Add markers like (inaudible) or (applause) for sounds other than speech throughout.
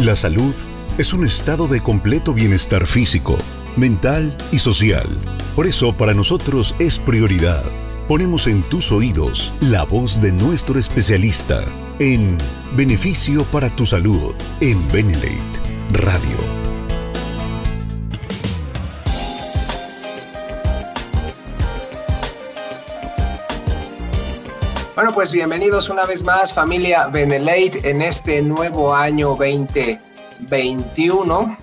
La salud es un estado de completo bienestar físico, mental y social. Por eso para nosotros es prioridad. Ponemos en tus oídos la voz de nuestro especialista en Beneficio para tu Salud en Benelate Radio. Pues bienvenidos una vez más familia Benelate en este nuevo año 2021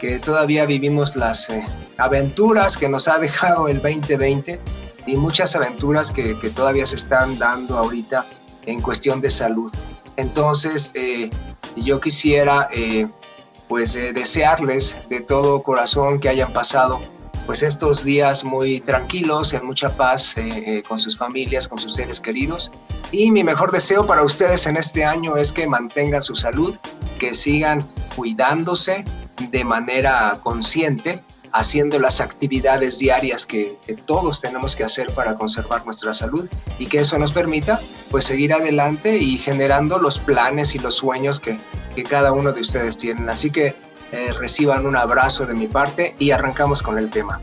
que todavía vivimos las eh, aventuras que nos ha dejado el 2020 y muchas aventuras que, todavía se están dando ahorita en cuestión de salud. Entonces, eh, yo quisiera eh, pues desearles de todo corazón que hayan pasado pues estos días muy tranquilos, en mucha paz eh, eh, con sus familias, con sus seres queridos. Y mi mejor deseo para ustedes en este año es que mantengan su salud, que sigan cuidándose de manera consciente, haciendo las actividades diarias que, todos tenemos que hacer para conservar nuestra salud y que eso nos permita pues seguir adelante y generando los planes y los sueños que, que cada uno de ustedes tienen. Así que eh, reciban un abrazo de mi parte y arrancamos con el tema.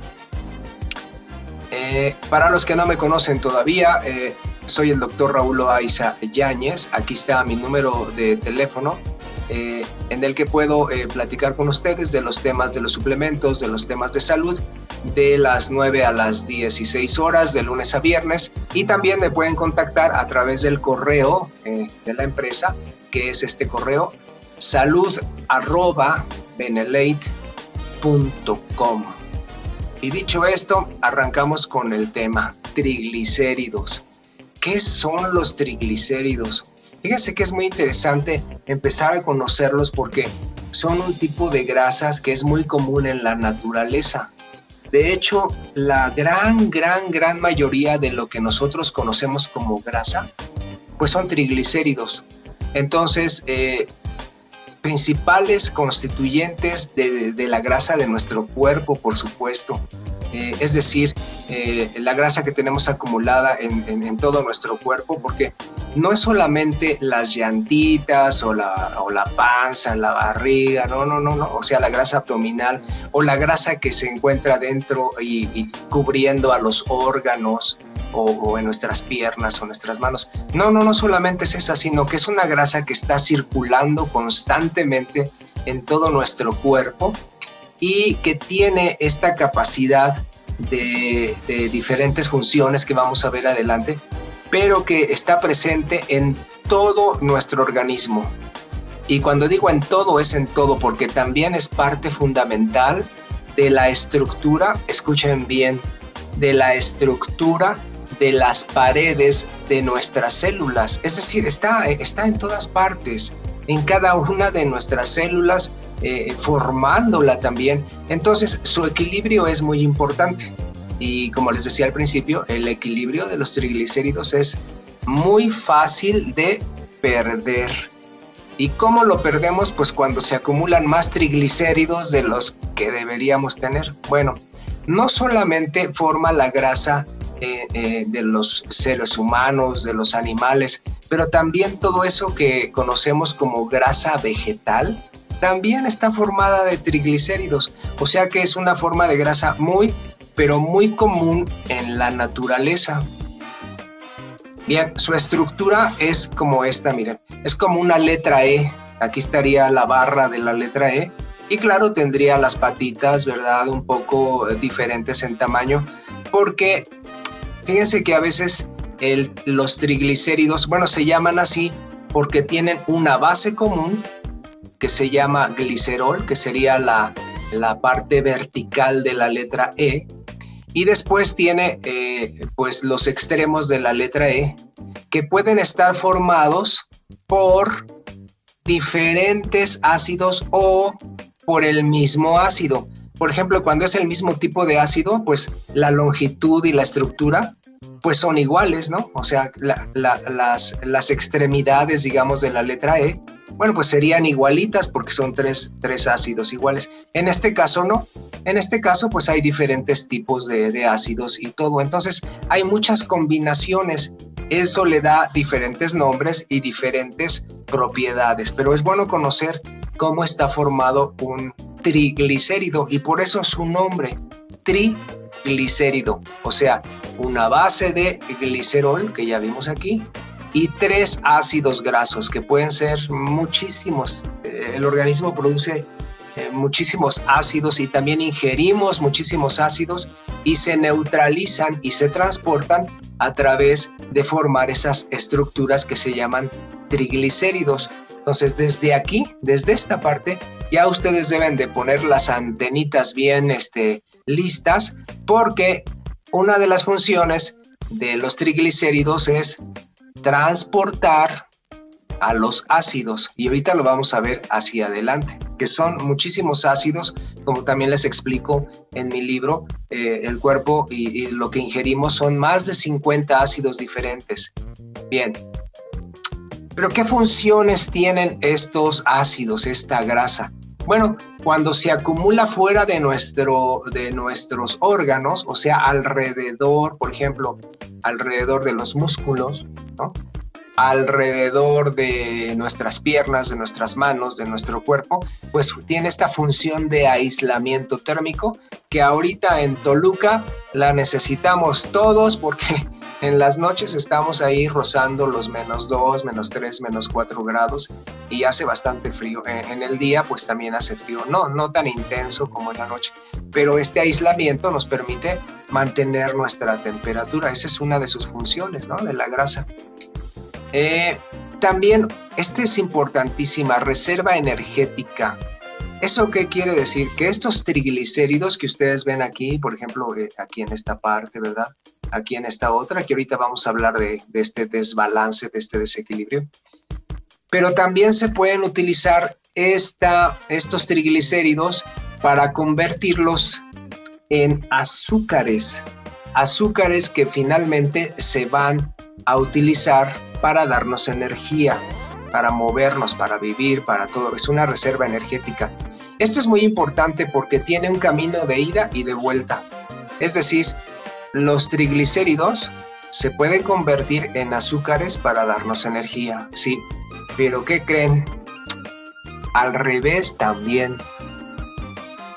Eh, para los que no me conocen todavía, eh, soy el doctor Raúl Aiza Yáñez. Aquí está mi número de teléfono en el que puedo platicar con ustedes de los temas de los suplementos, de los temas de salud, de las 9 a las 16 horas, de lunes a viernes. Y también me pueden contactar a través del correo de la empresa, que es este correo salud arroba benelate.com. Y dicho esto, arrancamos con el tema triglicéridos. ¿Qué son los triglicéridos? Fíjense que es muy interesante empezar a conocerlos porque son un tipo de grasas que es muy común en la naturaleza. De hecho, la gran, gran, gran mayoría de lo que nosotros conocemos como grasa, pues son triglicéridos. Entonces, eh, principales constituyentes de, la grasa de nuestro cuerpo, por supuesto. Eh, es decir, eh, la grasa que tenemos acumulada en, todo nuestro cuerpo, porque no es solamente las llantitas o la, o la panza, la barriga, no, no, no, no, o sea, la grasa abdominal o la grasa que se encuentra dentro y cubriendo a los órganos, o, en nuestras piernas o nuestras manos. No, no, no solamente es esa, sino que es una grasa que está circulando constantemente en todo nuestro cuerpo y que tiene esta capacidad de, diferentes funciones que vamos a ver adelante, pero que está presente en todo nuestro organismo. Y cuando digo en todo, es en todo, porque también es parte fundamental de la estructura, escuchen bien, de la estructura de las paredes de nuestras células. Es decir, está, está en todas partes, en cada una de nuestras células, eh, formándola también. Entonces, su equilibrio es muy importante. Y como les decía al principio, el equilibrio de los triglicéridos es muy fácil de perder. ¿Y cómo lo perdemos? Pues cuando se acumulan más triglicéridos de los que deberíamos tener. Bueno, no solamente forma la grasa eh, eh, de los seres humanos, de los animales, pero también todo eso que conocemos como grasa vegetal, también está formada de triglicéridos, o sea que es una forma de grasa muy, pero muy común en la naturaleza. Bien, su estructura es como esta, miren, es como una letra E, aquí estaría la barra de la letra E, y claro, tendría las patitas, ¿verdad? Un poco diferentes en tamaño, porque Fíjense que a veces los triglicéridos, bueno, se llaman así porque tienen una base común que se llama glicerol, que sería la, parte vertical de la letra E, y después tiene eh, pues los extremos de la letra E, que pueden estar formados por diferentes ácidos o por el mismo ácido. Por ejemplo, cuando es el mismo tipo de ácido, pues la longitud y la estructura pues son iguales, ¿no? O sea, las, extremidades, digamos, de la letra E, bueno, pues serían igualitas porque son tres, tres, ácidos iguales. En este caso no. En este caso, pues hay diferentes tipos de, de ácidos y todo. Entonces, hay muchas combinaciones. Eso le da diferentes nombres y diferentes propiedades, pero es bueno conocer cómo está formado un triglicérido y por eso su nombre, triglicérido, o sea, una base de glicerol que ya vimos aquí y tres ácidos grasos que pueden ser muchísimos. Eh, el organismo produce eh, muchísimos ácidos y también ingerimos muchísimos ácidos y se neutralizan y se transportan a través de formar esas estructuras que se llaman triglicéridos. Entonces, desde aquí, desde esta parte, ya ustedes deben de poner las antenitas bien este, listas porque una de las funciones de los triglicéridos es transportar a los ácidos y ahorita lo vamos a ver hacia adelante, que son muchísimos ácidos, como también les explico en mi libro, eh, el cuerpo y, y lo que ingerimos son más de 50 ácidos diferentes. Bien, pero ¿qué funciones tienen estos ácidos, esta grasa? Bueno, cuando se acumula fuera de, nuestro, de nuestros órganos, o sea, alrededor, por ejemplo, alrededor de los músculos, alrededor de nuestras piernas, de nuestras manos, de nuestro cuerpo, pues tiene esta función de aislamiento térmico que ahorita en Toluca la necesitamos todos porque en las noches estamos ahí rozando los menos 2, menos 3, menos 4 grados y hace bastante frío. En el día pues también hace frío, no, no tan intenso como en la noche, pero este aislamiento nos permite mantener nuestra temperatura. Esa es una de sus funciones, ¿no? De la grasa. Eh, también, esta es importantísima, reserva energética. ¿Eso qué quiere decir? Que estos triglicéridos que ustedes ven aquí, por ejemplo, eh, aquí en esta parte, ¿verdad? Aquí en esta otra, que ahorita vamos a hablar de, este desbalance, de este desequilibrio. Pero también se pueden utilizar esta, estos triglicéridos para convertirlos en azúcares. Azúcares que finalmente se van a utilizar para darnos energía, para movernos, para vivir, para todo. Es una reserva energética. Esto es muy importante porque tiene un camino de ida y de vuelta. Es decir, los triglicéridos se pueden convertir en azúcares para darnos energía, sí. Pero ¿qué creen? Al revés también.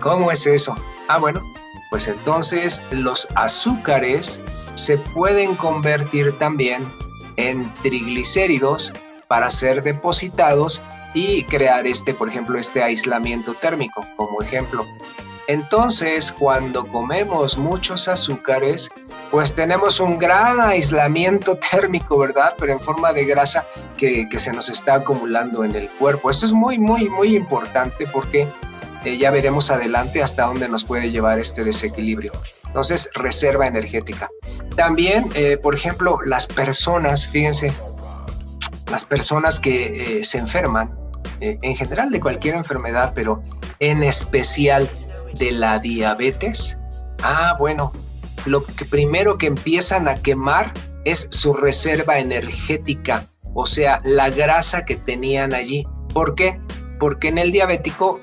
¿Cómo es eso? Ah, bueno, pues entonces los azúcares se pueden convertir también en triglicéridos para ser depositados y crear este, por ejemplo, este aislamiento térmico como ejemplo. Entonces, cuando comemos muchos azúcares, pues tenemos un gran aislamiento (laughs) térmico, ¿verdad? Pero en forma de grasa que, se nos está acumulando en el cuerpo. Esto es muy, muy, muy importante porque eh, ya veremos adelante hasta dónde nos puede llevar este desequilibrio. Entonces, reserva energética. También, eh, por ejemplo, las personas, fíjense, las personas que eh, se enferman, eh, en general de cualquier enfermedad, pero en especial de la diabetes, ah, bueno, lo que primero que empiezan a quemar es su reserva energética, o sea, la grasa que tenían allí. ¿Por qué? Porque en el diabético,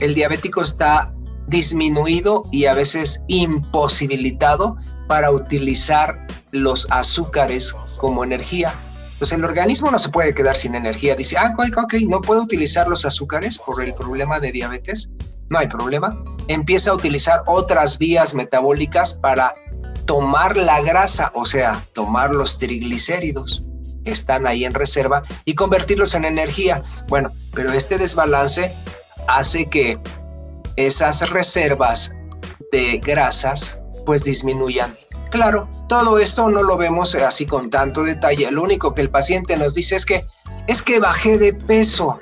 el diabético está disminuido y a veces imposibilitado para utilizar los azúcares como energía. Entonces el organismo no se puede quedar sin energía. Dice, ah, ok, ok, no puedo utilizar los azúcares por el problema de diabetes. No hay problema. Empieza a utilizar otras vías metabólicas para tomar la grasa, o sea, tomar los triglicéridos que están ahí en reserva y convertirlos en energía. Bueno, pero este desbalance hace que esas reservas de grasas pues disminuyan. Claro, todo esto no lo vemos así con tanto detalle. Lo único que el paciente nos dice es que es que bajé de peso.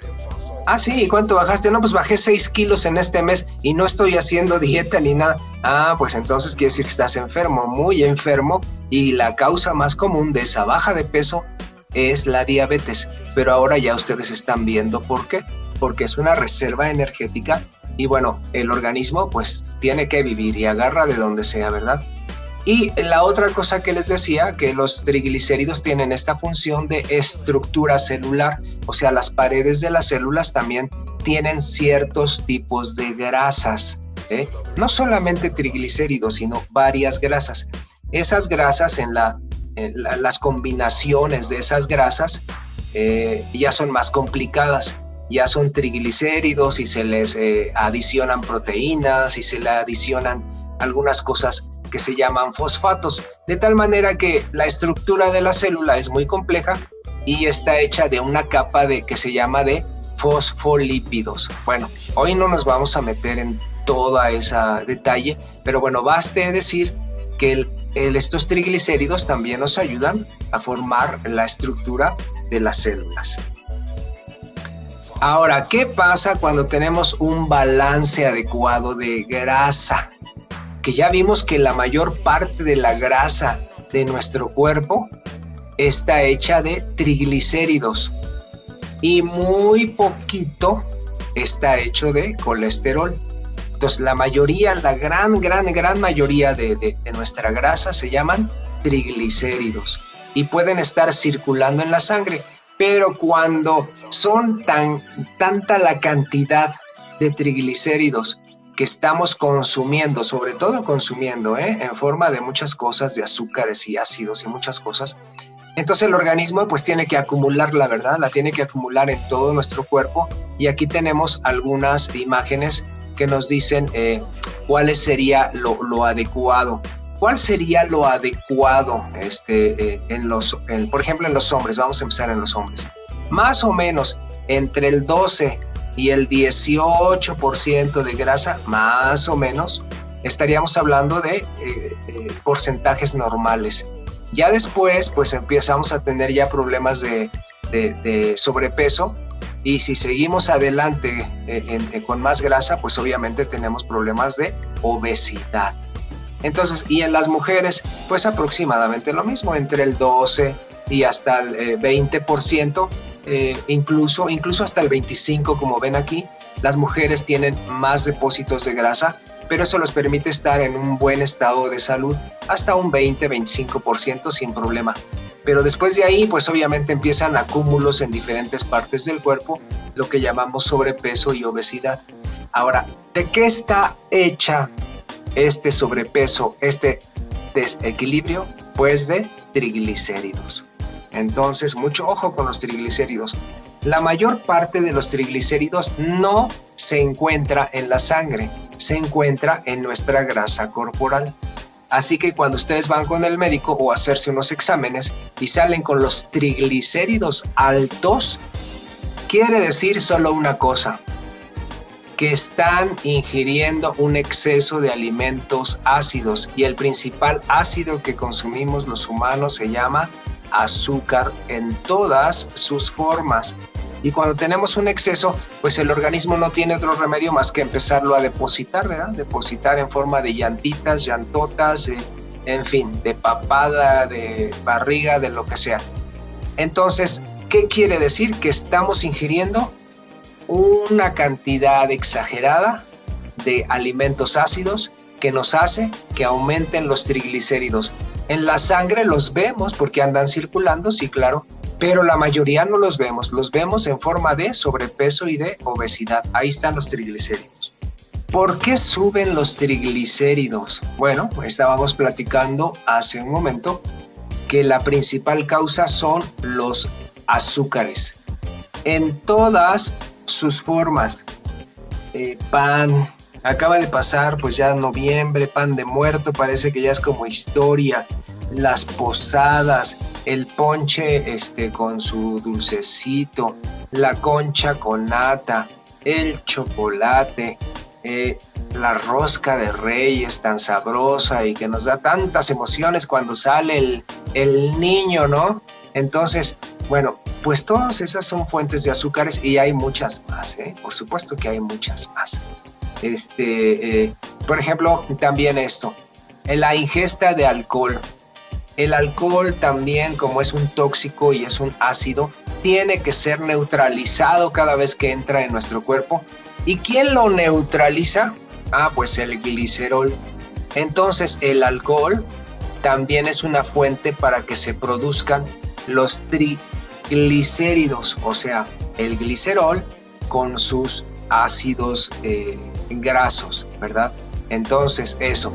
Ah, sí, ¿y cuánto bajaste? No, pues bajé 6 kilos en este mes y no estoy haciendo dieta ni nada. Ah, pues entonces quiere decir que estás enfermo, muy enfermo, y la causa más común de esa baja de peso es la diabetes. Pero ahora ya ustedes están viendo por qué. Porque es una reserva energética y bueno, el organismo pues tiene que vivir y agarra de donde sea, ¿verdad? Y la otra cosa que les decía, que los triglicéridos tienen esta función de estructura celular, o sea, las paredes de las células también tienen ciertos tipos de grasas, ¿eh? no solamente triglicéridos, sino varias grasas. Esas grasas, en, la, las combinaciones de esas grasas, eh, ya son más complicadas ya son triglicéridos y se les eh, adicionan proteínas y se le adicionan algunas cosas que se llaman fosfatos, de tal manera que la estructura de la célula es muy compleja y está hecha de una capa de que se llama de fosfolípidos. Bueno, hoy no nos vamos a meter en toda esa detalle, pero bueno, baste decir que estos triglicéridos también nos ayudan a formar la estructura de las células. Ahora, ¿qué pasa cuando tenemos un balance adecuado de grasa? Que ya vimos que la mayor parte de la grasa de nuestro cuerpo está hecha de triglicéridos y muy poquito está hecho de colesterol. Entonces, la mayoría, la gran, gran, gran mayoría de, nuestra grasa se llaman triglicéridos y pueden estar circulando en la sangre pero cuando son tan tanta la cantidad de triglicéridos que estamos consumiendo, sobre todo consumiendo, ¿eh? en forma de muchas cosas, de azúcares y ácidos y muchas cosas, entonces el organismo pues tiene que acumular la verdad, la tiene que acumular en todo nuestro cuerpo y aquí tenemos algunas imágenes que nos dicen eh, cuál sería lo, adecuado. ¿Cuál sería lo adecuado este, eh, en los, por ejemplo, en los hombres? Vamos a empezar en los hombres. Más o menos entre el 12 y el 18% de grasa, más o menos, estaríamos hablando de eh, eh, porcentajes normales. Ya después, pues empezamos a tener ya problemas de, de, sobrepeso y si seguimos adelante con más grasa, pues obviamente tenemos problemas de obesidad. Entonces, y en las mujeres, pues aproximadamente lo mismo, entre el 12 y hasta el 20%, eh, incluso, incluso hasta el 25%, como ven aquí, las mujeres tienen más depósitos de grasa, pero eso les permite estar en un buen estado de salud hasta un 20-25% sin problema. Pero después de ahí, pues obviamente empiezan acúmulos en diferentes partes del cuerpo, lo que llamamos sobrepeso y obesidad. Ahora, ¿de qué está hecha este sobrepeso, este desequilibrio, pues de triglicéridos. Entonces, mucho ojo con los triglicéridos. La mayor parte de los triglicéridos no se encuentra en la sangre, se encuentra en nuestra grasa corporal. Así que cuando ustedes van con el médico o hacerse unos exámenes y salen con los triglicéridos altos, quiere decir solo una cosa, que están ingiriendo un exceso de alimentos ácidos y el principal ácido que consumimos los humanos se llama azúcar en todas sus formas. Y cuando tenemos un exceso, pues el organismo no tiene otro remedio más que empezarlo a depositar, ¿verdad? Depositar en forma de llantitas, llantotas, en fin, de papada, de barriga, de lo que sea. Entonces, ¿qué quiere decir? Que estamos ingiriendo una cantidad exagerada de alimentos ácidos que nos hace que aumenten los triglicéridos. En la sangre los vemos porque andan circulando, sí, claro, pero la mayoría no los vemos, los vemos en forma de sobrepeso y de obesidad. Ahí están los triglicéridos. ¿Por qué suben los triglicéridos? Bueno, estábamos platicando hace un momento que la principal causa son los azúcares. En todas sus formas. Eh, pan, acaba de pasar pues ya noviembre, pan de muerto, parece que ya es como historia. Las posadas, el ponche este, con su dulcecito, la concha con nata, el chocolate, eh, la rosca de reyes tan sabrosa y que nos da tantas emociones cuando sale el, el niño, ¿no? Entonces, bueno, pues todas esas son fuentes de azúcares y hay muchas más, ¿eh? por supuesto que hay muchas más. Este, eh, por ejemplo, también esto, la ingesta de alcohol. El alcohol también, como es un tóxico y es un ácido, tiene que ser neutralizado cada vez que entra en nuestro cuerpo. ¿Y quién lo neutraliza? Ah, pues el glicerol. Entonces el alcohol también es una fuente para que se produzcan los triglicéridos, o sea, el glicerol con sus ácidos eh, grasos, ¿verdad? Entonces, eso.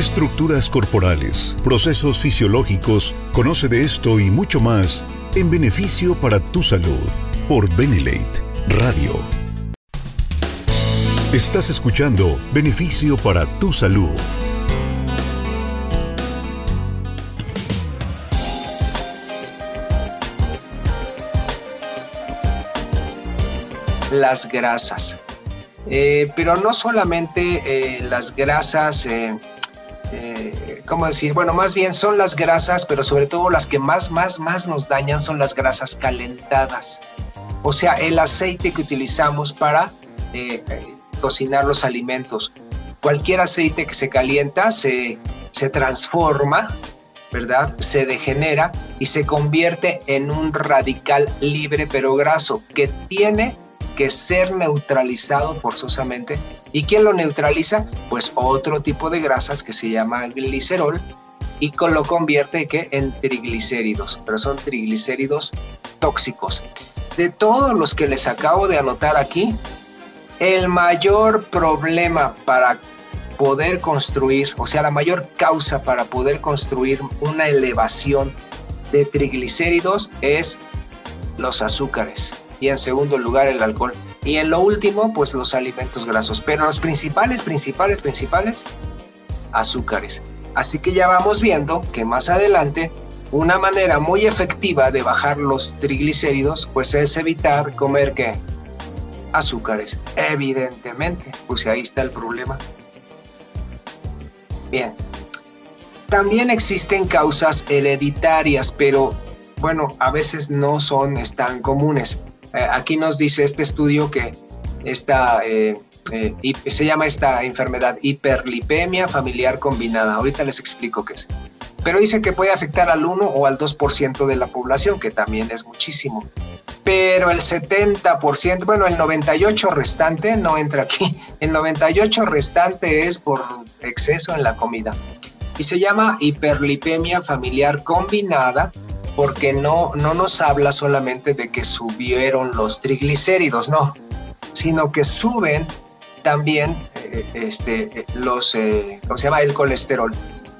estructuras corporales, procesos fisiológicos. Conoce de esto y mucho más en beneficio para tu salud por Benelate Radio. Estás escuchando Beneficio para tu salud. Las grasas. Eh, pero no solamente eh, las grasas, eh, ¿cómo decir? Bueno, más bien son las grasas, pero sobre todo las que más, más, más nos dañan son las grasas calentadas. O sea, el aceite que utilizamos para cocinar los alimentos. Cualquier aceite que se calienta se, se transforma ¿verdad? Se degenera y se convierte en un radical libre pero graso que tiene que ser neutralizado forzosamente. ¿Y quién lo neutraliza? Pues otro tipo de grasas que se llama glicerol y lo convierte ¿qué? en triglicéridos, pero son triglicéridos tóxicos. De todos los que les acabo de anotar aquí, el mayor problema para poder construir, o sea, la mayor causa para poder construir una elevación de triglicéridos es los azúcares y en segundo lugar el alcohol. Y en lo último, pues los alimentos grasos. Pero los principales, principales, principales, azúcares. Así que ya vamos viendo que más adelante una manera muy efectiva de bajar los triglicéridos, pues es evitar comer qué? Azúcares. Evidentemente, pues ahí está el problema. Bien. También existen causas hereditarias, pero bueno, a veces no son tan comunes. Eh, aquí nos dice este estudio que esta, eh, eh, se llama esta enfermedad hiperlipemia familiar combinada. Ahorita les explico qué es. Pero dice que puede afectar al 1 o al 2% de la población, que también es muchísimo. Pero el 70%, bueno, el 98 restante no entra aquí. (laughs) El 98 restante es por exceso en la comida. Y se llama hiperlipemia familiar combinada porque no, no nos habla solamente de que subieron los triglicéridos, no, sino que suben también eh, este, los, eh, ¿cómo se llama? El colesterol.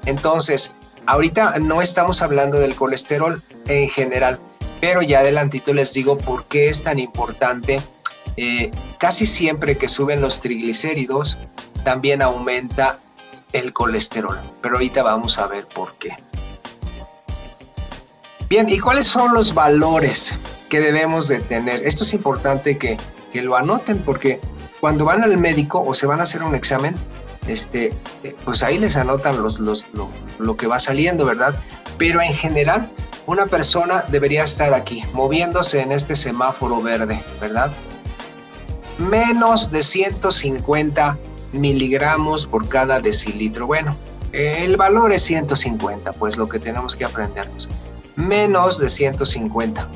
Entonces, ahorita no estamos hablando del colesterol en general, pero ya adelantito les digo por qué es tan importante. Eh, casi siempre que suben los triglicéridos, también aumenta el colesterol, pero ahorita vamos a ver por qué. Bien, ¿y cuáles son los valores que debemos de tener? Esto es importante que, lo anoten porque cuando van al médico o se van a hacer un examen, este, pues ahí les anotan los, los, lo, lo que va saliendo, ¿verdad? Pero en general, una persona debería estar aquí, moviéndose en este semáforo verde, ¿verdad? Menos de 150 miligramos por cada decilitro. Bueno, el valor es 150, pues lo que tenemos que aprendernos menos de 150.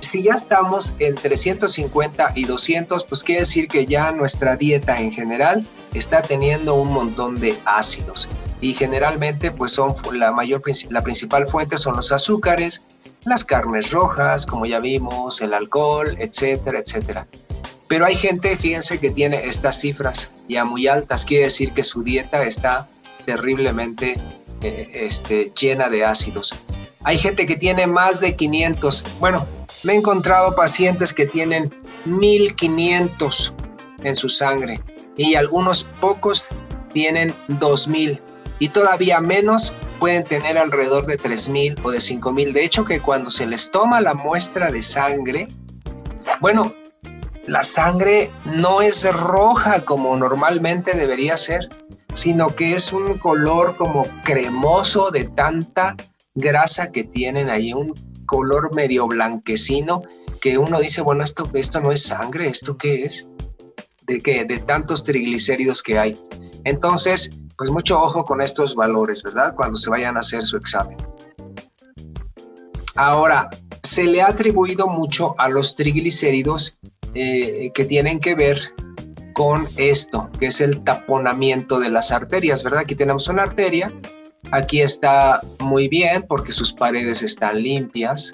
Si ya estamos entre 150 y 200, pues quiere decir que ya nuestra dieta en general está teniendo un montón de ácidos. Y generalmente, pues son la mayor, la principal fuente son los azúcares, las carnes rojas, como ya vimos, el alcohol, etcétera, etcétera. Pero hay gente, fíjense, que tiene estas cifras ya muy altas, quiere decir que su dieta está terriblemente eh, este, llena de ácidos. Hay gente que tiene más de 500. Bueno, me he encontrado pacientes que tienen 1500 en su sangre y algunos pocos tienen 2000 y todavía menos pueden tener alrededor de 3000 o de 5000. De hecho que cuando se les toma la muestra de sangre, bueno, la sangre no es roja como normalmente debería ser, sino que es un color como cremoso de tanta grasa que tienen ahí, un color medio blanquecino, que uno dice, bueno, esto, esto no es sangre, ¿esto qué es? ¿De qué? De tantos triglicéridos que hay. Entonces, pues mucho ojo con estos valores, ¿verdad? Cuando se vayan a hacer su examen. Ahora, se le ha atribuido mucho a los triglicéridos eh, que tienen que ver con esto, que es el taponamiento de las arterias, ¿verdad? Aquí tenemos una arteria Aquí está muy bien porque sus paredes están limpias.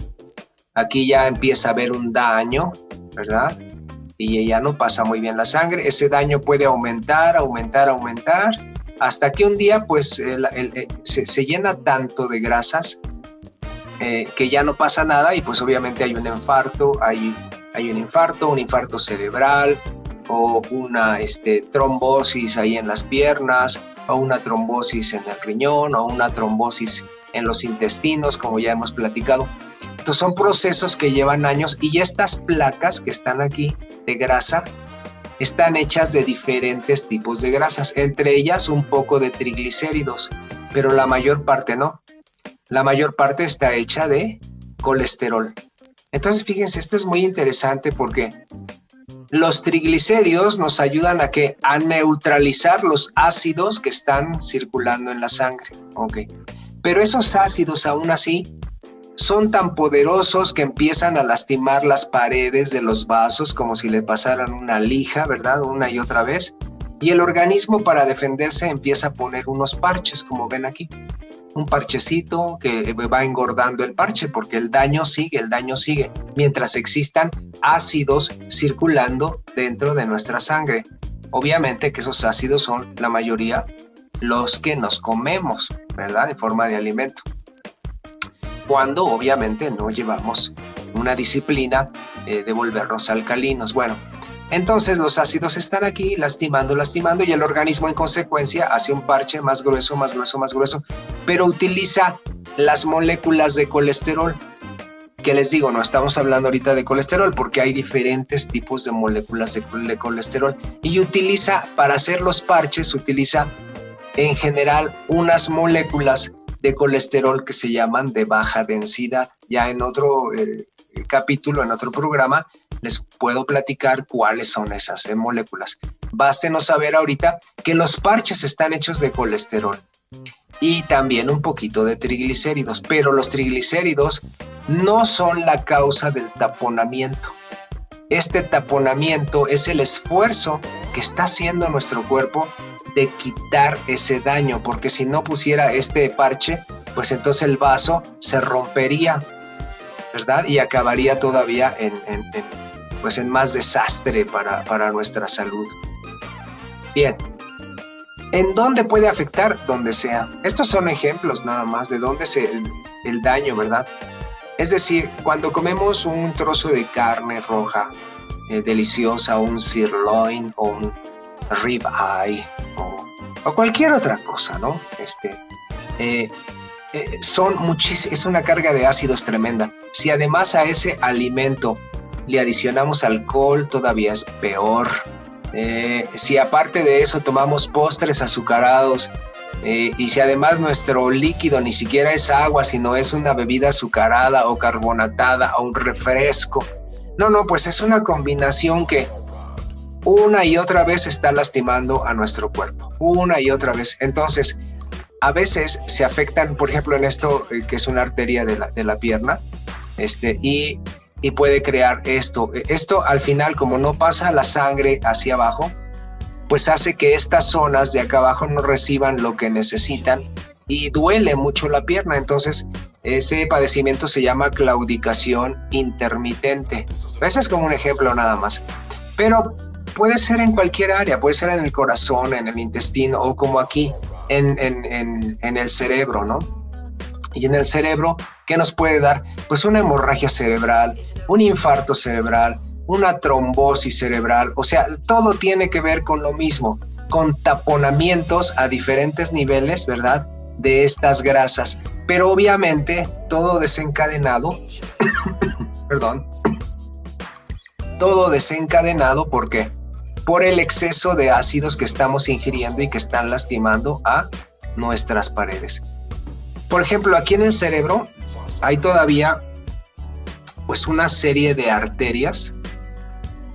Aquí ya empieza a haber un daño, ¿verdad? Y ya no pasa muy bien la sangre. Ese daño puede aumentar, aumentar, aumentar. Hasta que un día pues se, llena tanto de grasas que ya no pasa nada y pues obviamente hay un infarto, hay, hay un infarto, un infarto cerebral o una este, trombosis ahí en las piernas o una trombosis en el riñón o una trombosis en los intestinos, como ya hemos platicado. Entonces son procesos que llevan años y estas placas que están aquí de grasa están hechas de diferentes tipos de grasas, entre ellas un poco de triglicéridos, pero la mayor parte no. La mayor parte está hecha de colesterol. Entonces, fíjense, esto es muy interesante porque los triglicéridos nos ayudan a que a neutralizar los ácidos que están circulando en la sangre, ¿ok? Pero esos ácidos aún así son tan poderosos que empiezan a lastimar las paredes de los vasos como si le pasaran una lija, ¿verdad? Una y otra vez. Y el organismo para defenderse empieza a poner unos parches, como ven aquí. Un parchecito que va engordando el parche porque el daño sigue, el daño sigue, mientras existan ácidos circulando dentro de nuestra sangre. Obviamente que esos ácidos son la mayoría los que nos comemos, ¿verdad? En forma de alimento cuando obviamente no llevamos una disciplina eh, de volvernos alcalinos. Bueno, entonces los ácidos están aquí lastimando, lastimando y el organismo en consecuencia hace un parche más grueso, más grueso, más grueso, pero utiliza las moléculas de colesterol. Que les digo, no estamos hablando ahorita de colesterol porque hay diferentes tipos de moléculas de, colesterol y utiliza para hacer los parches, utiliza en general unas moléculas de colesterol que se llaman de baja densidad. Ya en otro eh, capítulo, en otro programa, les puedo platicar cuáles son esas eh, moléculas. Bástenos saber ahorita que los parches están hechos de colesterol y también un poquito de triglicéridos, pero los triglicéridos no son la causa del taponamiento. Este taponamiento es el esfuerzo que está haciendo nuestro cuerpo de quitar ese daño, porque si no pusiera este parche, pues entonces el vaso se rompería, ¿verdad? Y acabaría todavía en, pues en más desastre para, para nuestra salud. Bien, ¿en dónde puede afectar? Donde sea. Estos son ejemplos nada más de dónde se el, daño, ¿verdad? Es decir, cuando comemos un trozo de carne roja eh, deliciosa, un sirloin o un rib eye o, cualquier otra cosa, ¿no? Este, eh, eh, es una carga de ácidos tremenda. Si además a ese alimento le adicionamos alcohol, todavía es peor. Eh, si aparte de eso tomamos postres azucarados y si además nuestro líquido ni siquiera es agua, sino es una bebida azucarada o carbonatada o un refresco, no, no, pues es una combinación que una y otra vez está lastimando a nuestro cuerpo, una y otra vez. Entonces, a veces se afectan, por ejemplo, en esto eh, que es una arteria de la, de la pierna, este, y, y, puede crear esto. Esto al final, como no pasa la sangre hacia abajo, pues hace que estas zonas de acá abajo no reciban lo que necesitan y duele mucho la pierna. Entonces, ese padecimiento se llama claudicación intermitente. Ese es como un ejemplo nada más. Pero puede ser en cualquier área, puede ser en el corazón, en el intestino o como aquí en, el cerebro, ¿no? Y en el cerebro, ¿qué nos puede dar? Pues una hemorragia cerebral, un infarto cerebral, una trombosis cerebral, o sea, todo tiene que ver con lo mismo, con taponamientos a diferentes niveles, ¿verdad? De estas grasas, pero obviamente todo desencadenado, (coughs) perdón, todo desencadenado, ¿por qué? por el exceso de ácidos que estamos ingiriendo y que están lastimando a nuestras paredes. Por ejemplo, aquí en el cerebro hay todavía pues una serie de arterias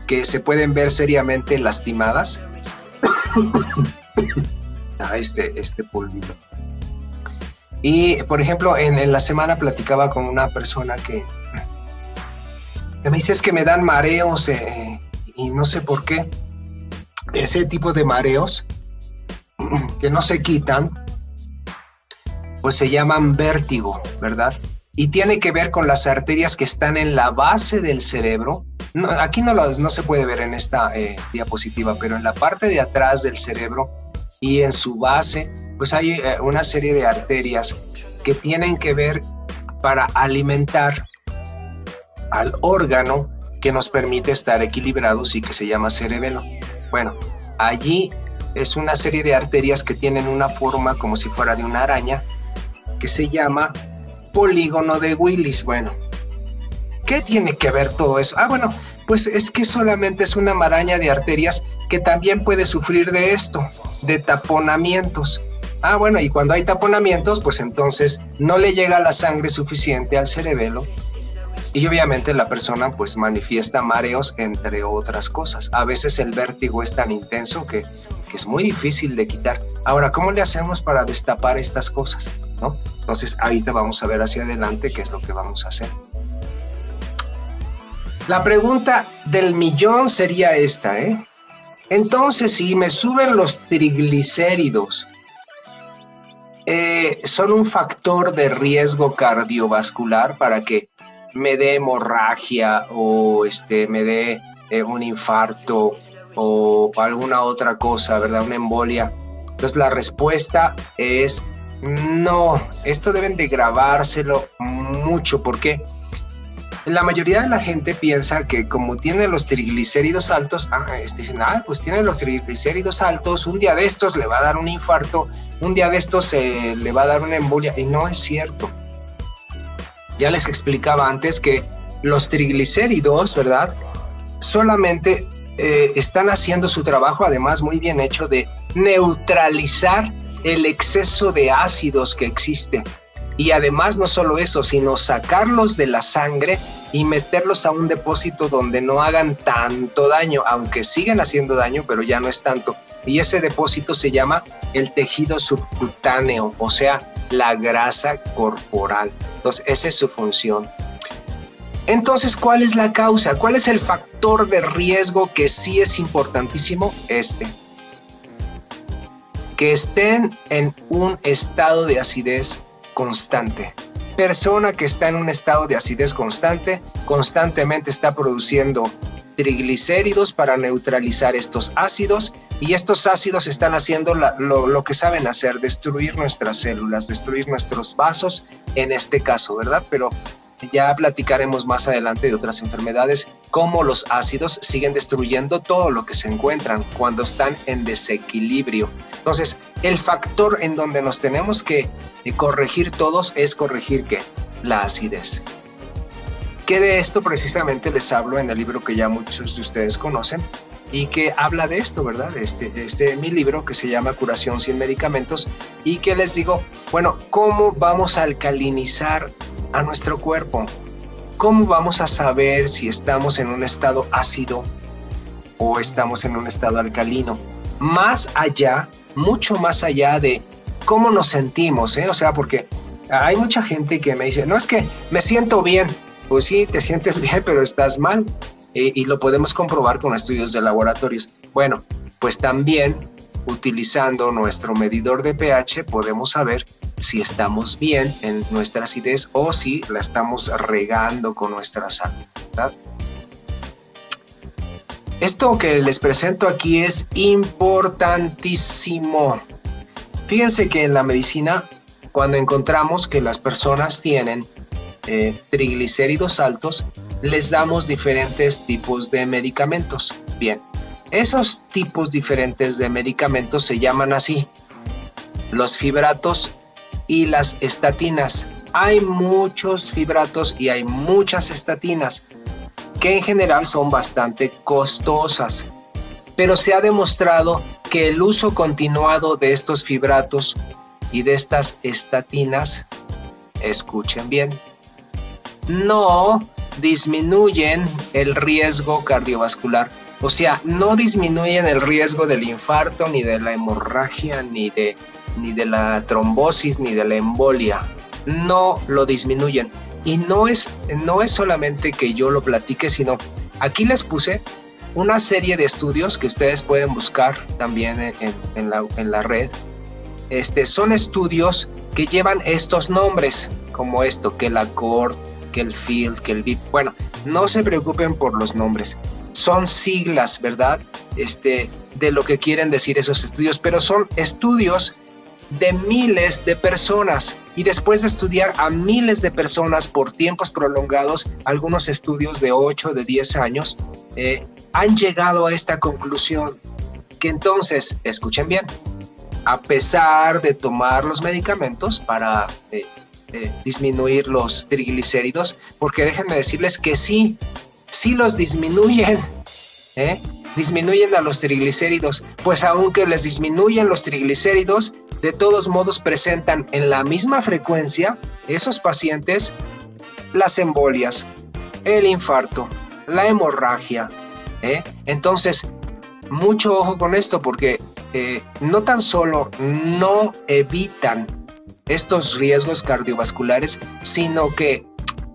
que se pueden ver seriamente lastimadas. (coughs) ah, este, este polvito. Y por ejemplo, en, la semana platicaba con una persona que, me dice es que me dan mareos eh, y no sé por qué ese tipo de mareos que no se quitan, pues se llaman vértigo, ¿verdad? Y tiene que ver con las arterias que están en la base del cerebro. aquí no, no se puede ver en esta eh, diapositiva, pero en la parte de atrás del cerebro y en su base pues hay eh, una serie de arterias que tienen que ver para alimentar al órgano que nos permite estar equilibrados y que se llama cerebelo. Bueno, allí es una serie de arterias que tienen una forma como si fuera de una araña que se llama polígono de Willis. Bueno, ¿qué tiene que ver todo eso? Ah, bueno, pues es que solamente es una maraña de arterias que también puede sufrir de esto, de taponamientos. Ah, bueno, y cuando hay taponamientos, pues entonces no le llega la sangre suficiente al cerebelo y obviamente la persona pues manifiesta mareos entre otras cosas. A veces el vértigo es tan intenso que, que es muy difícil de quitar. Ahora, ¿cómo le hacemos para destapar estas cosas? Entonces, ahorita vamos a ver hacia adelante qué es lo que vamos a hacer. La pregunta del millón sería esta, ¿eh? Entonces, si me suben los triglicéridos, eh, son un factor de riesgo cardiovascular para que me dé hemorragia o este, me dé eh, un infarto o alguna otra cosa, ¿verdad? Una embolia. Entonces la respuesta es no, esto deben de grabárselo mucho porque la mayoría de la gente piensa que como tiene los triglicéridos altos, ah, este, ah, pues tiene los triglicéridos altos, un día de estos le va a dar un infarto, un día de estos eh, le va a dar una embolia, y no es cierto. Ya les explicaba antes que los triglicéridos, ¿verdad? Solamente eh, están haciendo su trabajo, además muy bien hecho, de neutralizar el exceso de ácidos que existe y además no solo eso, sino sacarlos de la sangre y meterlos a un depósito donde no hagan tanto daño, aunque siguen haciendo daño, pero ya no es tanto. Y ese depósito se llama el tejido subcutáneo, o sea, la grasa corporal. Entonces, esa es su función. Entonces, ¿cuál es la causa? ¿Cuál es el factor de riesgo que sí es importantísimo? Este. Que estén en un estado de acidez constante. Persona que está en un estado de acidez constante, constantemente está produciendo triglicéridos para neutralizar estos ácidos y estos ácidos están haciendo lo, lo, que saben hacer, destruir nuestras células, destruir nuestros vasos en este caso, ¿verdad? Pero ya platicaremos más adelante de otras enfermedades, cómo los ácidos siguen destruyendo todo lo que se encuentran cuando están en desequilibrio. Entonces, el factor en donde nos tenemos que corregir todos es corregir qué? La acidez. Que de esto precisamente les hablo en el libro que ya muchos de ustedes conocen y que habla de esto, ¿verdad? Este, este mi libro que se llama Curación sin medicamentos y que les digo, bueno, ¿cómo vamos a alcalinizar a nuestro cuerpo. ¿Cómo vamos a saber si estamos en un estado ácido o estamos en un estado alcalino? Más allá, mucho más allá de cómo nos sentimos, ¿eh? O sea, porque hay mucha gente que me dice, no es que me siento bien. Pues sí, te sientes (laughs) bien, pero estás mal. y lo podemos comprobar con estudios de laboratorios. Bueno, pues también utilizando nuestro medidor de pH podemos saber si estamos bien en nuestra acidez o si la estamos regando con nuestra sal. Esto que les presento aquí es importantísimo. Fíjense que en la medicina, cuando encontramos que las personas tienen eh, triglicéridos altos, les damos diferentes tipos de medicamentos. Bien, esos tipos diferentes de medicamentos se llaman así, los fibratos y las estatinas. Hay muchos fibratos y hay muchas estatinas que en general son bastante costosas, pero se ha demostrado que el uso continuado de estos fibratos y de estas estatinas, escuchen bien, no disminuyen el riesgo cardiovascular. O sea, no disminuyen el riesgo del infarto, ni de la hemorragia, ni de ni de la trombosis, ni de la embolia. No lo disminuyen. Y no es, no es solamente que yo lo platique, sino aquí les puse una serie de estudios que ustedes pueden buscar también en, la, en la, red. Este, son estudios que llevan estos nombres, como esto, que la CORT, que el FIELD, que el VIP. Bueno, no se preocupen por los nombres son siglas, ¿verdad? Este, de lo que quieren decir esos estudios, pero son estudios de miles de personas y después de estudiar a miles de personas por tiempos prolongados, algunos estudios de 8, de 10 años, eh, han llegado a esta conclusión que entonces, escuchen bien, a pesar de tomar los medicamentos para eh, eh, disminuir los triglicéridos, porque déjenme decirles que sí, sí los disminuyen, ¿eh? disminuyen a los triglicéridos, pues aunque les disminuyen los triglicéridos, de todos modos presentan en la misma frecuencia esos pacientes las embolias, el infarto, la hemorragia. ¿eh? Entonces, mucho ojo con esto porque eh, no tan solo no evitan estos riesgos cardiovasculares, sino que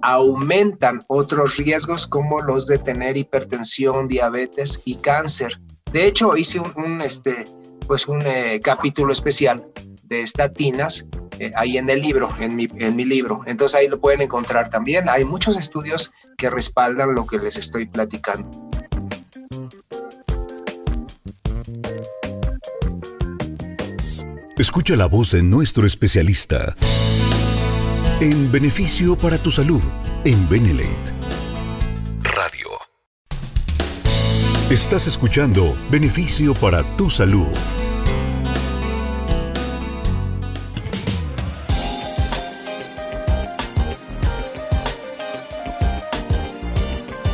aumentan otros riesgos como los de tener hipertensión, diabetes y cáncer. De hecho, hice un, este, pues un eh, capítulo especial de estatinas eh, ahí en el libro, en mi, en mi libro. Entonces ahí lo pueden encontrar también. Hay muchos estudios que respaldan lo que les estoy platicando. Escucha la voz de nuestro especialista en beneficio para tu salud en Benelate Radio. Estás escuchando Beneficio para tu salud.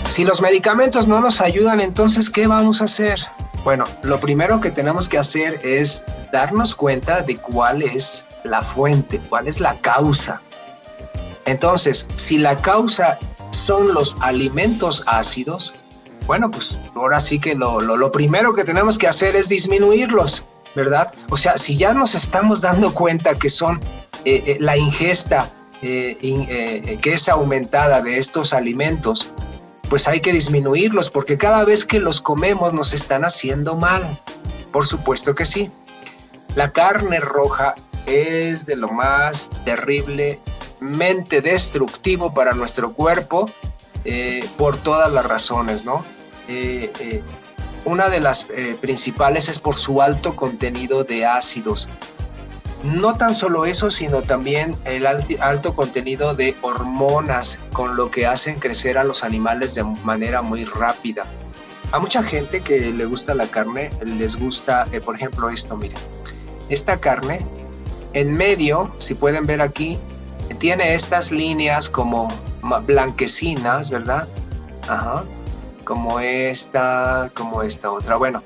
Si los medicamentos no nos ayudan, entonces, ¿qué vamos a hacer? Bueno, lo primero que tenemos que hacer es darnos cuenta de cuál es la fuente, cuál es la causa. Entonces, si la causa son los alimentos ácidos, bueno, pues ahora sí que lo, primero que tenemos que hacer es disminuirlos, ¿verdad? O sea, si ya nos estamos dando cuenta que son eh, eh, la ingesta eh, que es aumentada de estos alimentos, pues hay que disminuirlos porque cada vez que los comemos nos están haciendo mal. Por supuesto que sí. La carne roja es de lo más terriblemente destructivo para nuestro cuerpo eh, por todas las razones, ¿no? Eh, eh, una de las principales es por su alto contenido de ácidos. No tan solo eso, sino también el alto contenido de hormonas, con lo que hacen crecer a los animales de manera muy rápida. A mucha gente que le gusta la carne, les gusta, por ejemplo, esto, miren. Esta carne, en medio, si pueden ver aquí, tiene estas líneas como blanquecinas, ¿verdad? Ajá. Como esta, como esta otra. Bueno,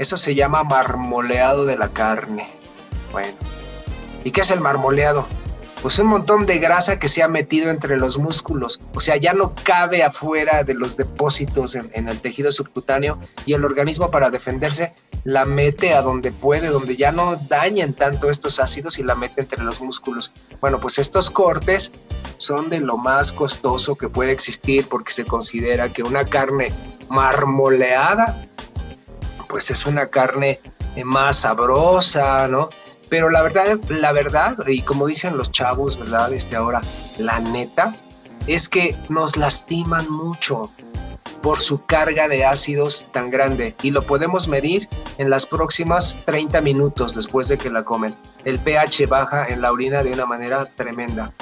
eso se llama marmoleado de la carne. Bueno, ¿y qué es el marmoleado? Pues un montón de grasa que se ha metido entre los músculos, o sea, ya no cabe afuera de los depósitos en, el tejido subcutáneo y el organismo para defenderse la mete a donde puede, donde ya no dañen tanto estos ácidos y la mete entre los músculos. Bueno, pues estos cortes son de lo más costoso que puede existir porque se considera que una carne marmoleada, pues es una carne más sabrosa, ¿no? Pero la verdad, la verdad, y como dicen los chavos, ¿verdad? Este ahora, la neta, es que nos lastiman mucho por su carga de ácidos tan grande y lo podemos medir en las próximas 30 minutos después de que la comen. El pH baja en la orina de una manera tremenda.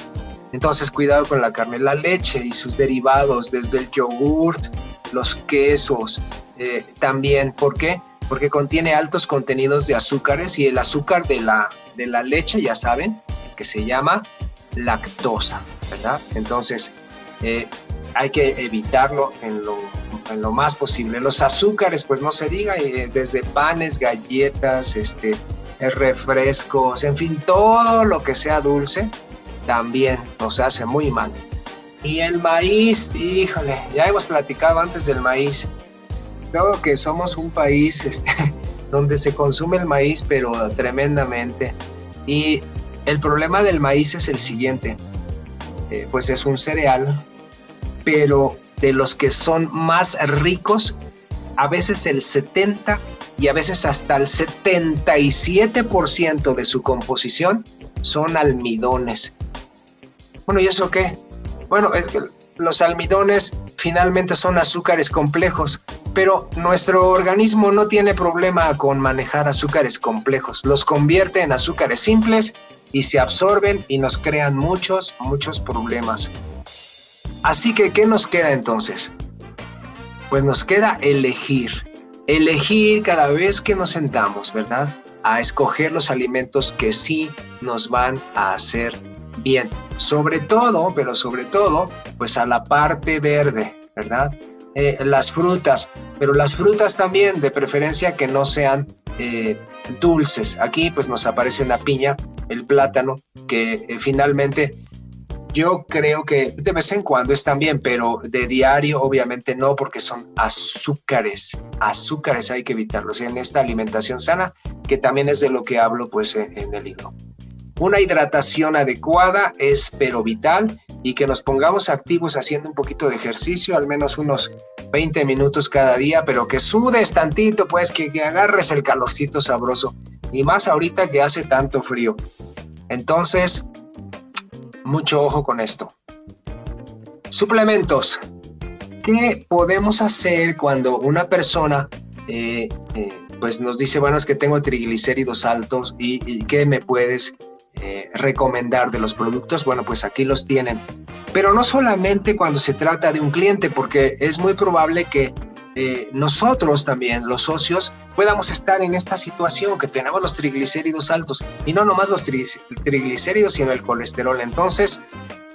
Entonces cuidado con la carne, la leche y sus derivados, desde el yogurt, los quesos, eh, también. ¿Por qué? Porque contiene altos contenidos de azúcares y el azúcar de la, de la leche, ya saben, que se llama lactosa, ¿verdad? Entonces, eh, hay que evitarlo en lo, en lo, más posible. Los azúcares, pues no se diga, eh, desde panes, galletas, este, refrescos, en fin, todo lo que sea dulce, también nos hace muy mal. Y el maíz, híjole, ya hemos platicado antes del maíz creo que somos un país este, (laughs) donde se consume el maíz, pero tremendamente. Y el problema del maíz es el siguiente, eh, pues es un cereal, pero de los que son más ricos, a veces el 70 y a veces hasta el 77% de su composición son almidones. Bueno, ¿y eso qué? Bueno, es que los almidones finalmente son azúcares complejos, pero nuestro organismo no tiene problema con manejar azúcares complejos. Los convierte en azúcares simples y se absorben y nos crean muchos, muchos problemas. Así que, ¿qué nos queda entonces? Pues nos queda elegir. Elegir cada vez que nos sentamos, ¿verdad? A escoger los alimentos que sí nos van a hacer bien. Sobre todo, pero sobre todo, pues a la parte verde, ¿verdad? Eh, las frutas, pero las frutas también, de preferencia que no sean eh, dulces. Aquí pues nos aparece una piña, el plátano, que eh, finalmente yo creo que de vez en cuando están bien, pero de diario obviamente no, porque son azúcares. Azúcares hay que evitarlos en esta alimentación sana, que también es de lo que hablo pues en el libro. Una hidratación adecuada es pero vital y que nos pongamos activos haciendo un poquito de ejercicio, al menos unos 20 minutos cada día, pero que sudes tantito, pues que, que agarres el calorcito sabroso. Y más ahorita que hace tanto frío. Entonces, mucho ojo con esto. Suplementos. ¿Qué podemos hacer cuando una persona eh, eh, pues nos dice, bueno, es que tengo triglicéridos altos y, y qué me puedes eh, recomendar de los productos, bueno, pues aquí los tienen. Pero no solamente cuando se trata de un cliente, porque es muy probable que eh, nosotros también, los socios, podamos estar en esta situación que tenemos los triglicéridos altos y no nomás los triglicéridos, sino el colesterol. Entonces,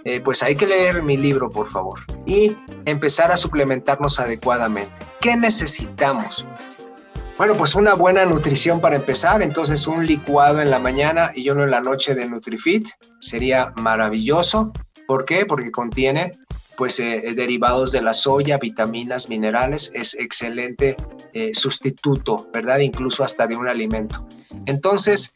eh, pues hay que leer mi libro, por favor, y empezar a suplementarnos adecuadamente. ¿Qué necesitamos? Bueno, pues una buena nutrición para empezar, entonces un licuado en la mañana y uno en la noche de NutriFit sería maravilloso. ¿Por qué? Porque contiene pues eh, derivados de la soya, vitaminas, minerales, es excelente eh, sustituto, ¿verdad? Incluso hasta de un alimento. Entonces,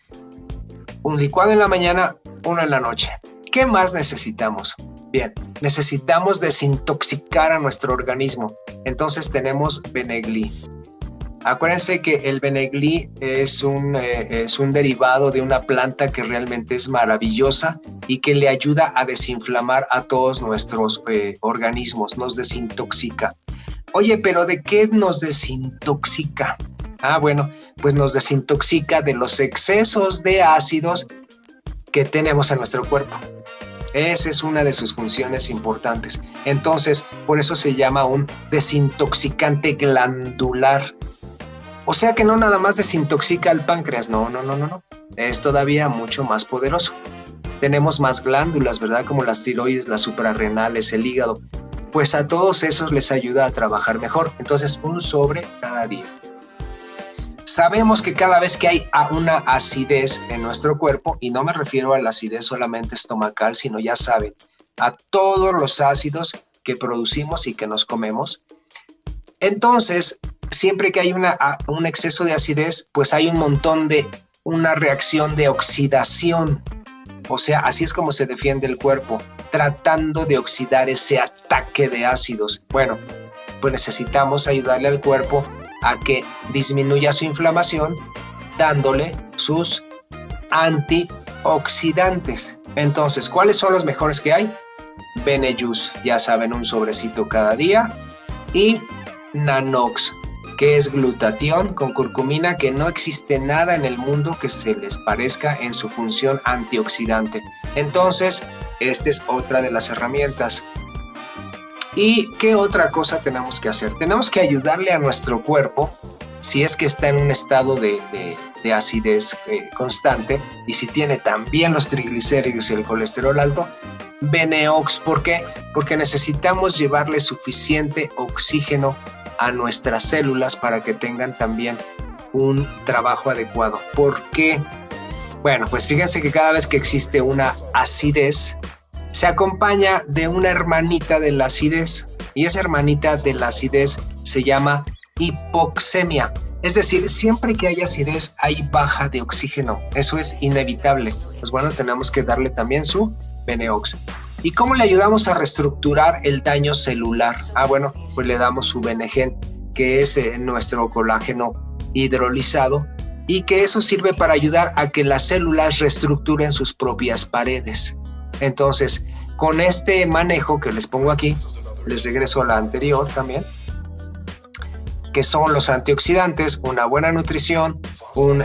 un licuado en la mañana, uno en la noche. ¿Qué más necesitamos? Bien, necesitamos desintoxicar a nuestro organismo. Entonces tenemos Benegli. Acuérdense que el Benegli es un, eh, es un derivado de una planta que realmente es maravillosa y que le ayuda a desinflamar a todos nuestros eh, organismos, nos desintoxica. Oye, pero ¿de qué nos desintoxica? Ah, bueno, pues nos desintoxica de los excesos de ácidos que tenemos en nuestro cuerpo. Esa es una de sus funciones importantes. Entonces, por eso se llama un desintoxicante glandular. O sea que no nada más desintoxica el páncreas, no, no, no, no, no. Es todavía mucho más poderoso. Tenemos más glándulas, ¿verdad? Como las tiroides, las suprarrenales, el hígado. Pues a todos esos les ayuda a trabajar mejor. Entonces, un sobre cada día. Sabemos que cada vez que hay una acidez en nuestro cuerpo, y no me refiero a la acidez solamente estomacal, sino ya saben, a todos los ácidos que producimos y que nos comemos, entonces siempre que hay un exceso de acidez, pues hay un montón de una reacción de oxidación. O sea, así es como se defiende el cuerpo, tratando de oxidar ese ataque de ácidos. Bueno, pues necesitamos ayudarle al cuerpo a que disminuya su inflamación dándole sus antioxidantes. Entonces, ¿cuáles son los mejores que hay? Benejus, ya saben, un sobrecito cada día. Y Nanox, que es glutatión con curcumina, que no existe nada en el mundo que se les parezca en su función antioxidante. Entonces, esta es otra de las herramientas. ¿Y qué otra cosa tenemos que hacer? Tenemos que ayudarle a nuestro cuerpo, si es que está en un estado de, acidez eh, constante y si tiene también los triglicéridos y el colesterol alto, Beneox. ¿Por qué? Porque necesitamos llevarle suficiente oxígeno a nuestras células para que tengan también un trabajo adecuado. ¿Por qué? Bueno, pues fíjense que cada vez que existe una acidez, se acompaña de una hermanita de la acidez y esa hermanita de la acidez se llama hipoxemia. Es decir, siempre que hay acidez hay baja de oxígeno. Eso es inevitable. Pues bueno, tenemos que darle también su Beneox. ¿Y cómo le ayudamos a reestructurar el daño celular? Ah, bueno, pues le damos su Benegen, que es eh, nuestro colágeno hidrolizado y que eso sirve para ayudar a que las células reestructuren sus propias paredes. Entonces, con este manejo que les pongo aquí, les regreso a la anterior también, que son los antioxidantes, una buena nutrición,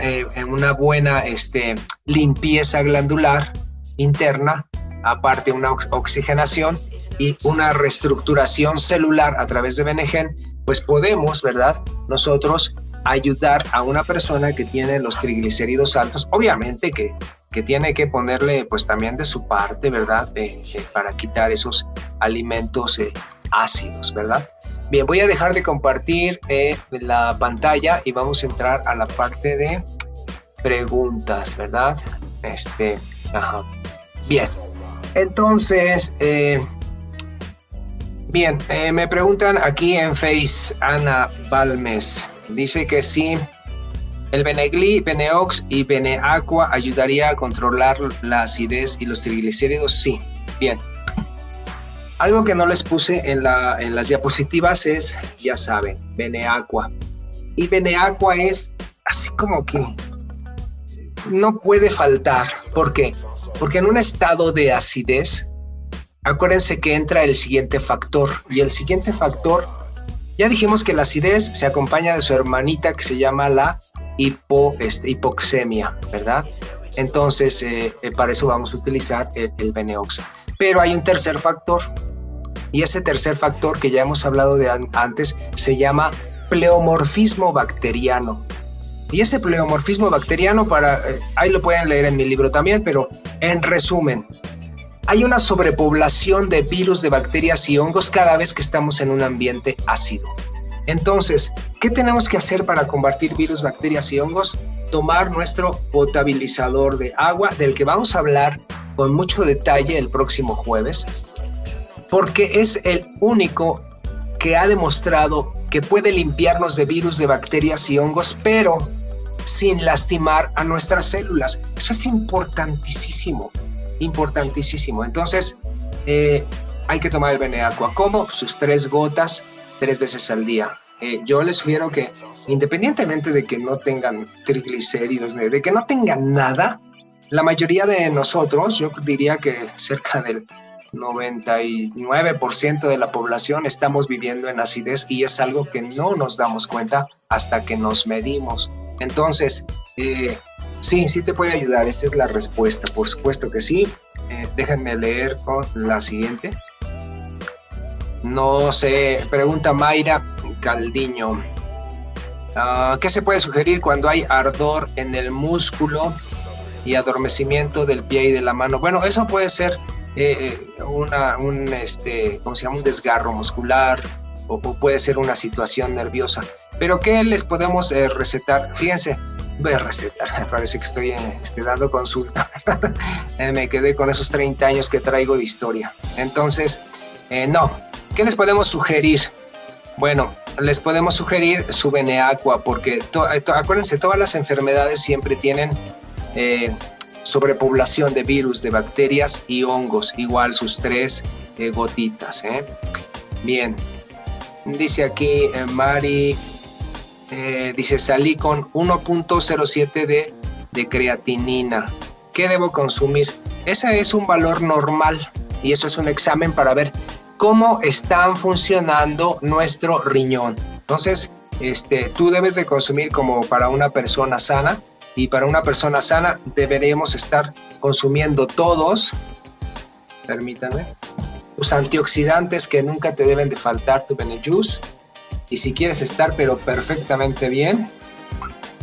eh, una buena este, limpieza glandular interna, aparte una oxigenación y una reestructuración celular a través de Benegen, pues podemos, ¿verdad? Nosotros ayudar a una persona que tiene los triglicéridos altos, obviamente que, que tiene que ponerle pues también de su parte, ¿verdad? Eh, eh, para quitar esos alimentos eh, ácidos, ¿verdad? Bien, voy a dejar de compartir la pantalla y vamos a entrar a la parte de preguntas, ¿verdad? Este, ajá. Bien, entonces, bien, me preguntan aquí en Face Ana Balmes. Dice que sí, el Benegli, Beneox y Beneaqua ayudaría a controlar la acidez y los triglicéridos. Sí, bien. Algo que no les puse en las diapositivas es, ya saben, Beneaqua. Y Beneaqua es así como que no puede faltar. ¿Por qué? Porque en un estado de acidez, acuérdense que entra el siguiente factor. Y el siguiente factor ya dijimos que la acidez se acompaña de su hermanita que se llama la este, hipoxemia, ¿verdad? Entonces, eh, eh, para eso vamos a utilizar el, el Beneox. Pero hay un tercer factor, y ese tercer factor que ya hemos hablado de antes se llama pleomorfismo bacteriano. Y ese pleomorfismo bacteriano, para, eh, ahí lo pueden leer en mi libro también, pero en resumen, hay una sobrepoblación de virus, de bacterias y hongos cada vez que estamos en un ambiente ácido. Entonces, ¿qué tenemos que hacer para combatir virus, bacterias y hongos? Tomar nuestro potabilizador de agua, del que vamos a hablar con mucho detalle el próximo jueves, porque es el único que ha demostrado que puede limpiarnos de virus, de bacterias y hongos, pero sin lastimar a nuestras células. Eso es importantísimo importantísimo. Entonces, eh, hay que tomar el Beneaqua. como Sus tres gotas, tres veces al día. Eh, yo les sugiero que, independientemente de que no tengan triglicéridos, de que no tengan nada, la mayoría de nosotros, yo diría que cerca del 99% de la población estamos viviendo en acidez y es algo que no nos damos cuenta hasta que nos medimos. Entonces, eh, Sí, sí te puede ayudar, esta es la respuesta, por supuesto que sí. Eh, déjenme leer la siguiente. No sé, pregunta Mayra Caldiño. Ah, ¿Qué se puede sugerir cuando hay ardor en el músculo y adormecimiento del pie y de la mano? Bueno, eso puede ser eh, eh, una, un, este, ¿cómo se llama? un desgarro muscular o, puede ser una situación nerviosa. Pero ¿qué les podemos recetar? Fíjense, voy a recetar, (laughs) parece que estoy este, dando consulta. (laughs) Eh, me quedé con esos 30 años que traigo de historia. Entonces, eh, no, ¿qué les podemos sugerir? Bueno, les podemos sugerir su Beneaqua, porque eh, acuérdense, todas las enfermedades siempre tienen sobrepoblación de virus, de bacterias y hongos, igual sus tres gotitas. Bien, dice aquí Mari eh, dice, salí con 1.07 de, creatinina. ¿Qué debo consumir? Ese es un valor normal y eso es un examen para ver cómo están funcionando nuestro riñón. Entonces, este, tú debes de consumir como para una persona sana y para una persona sana deberíamos estar consumiendo todos, permítanme, los antioxidantes que nunca te deben de faltar, tu Benejus, y si quieres estar pero perfectamente bien,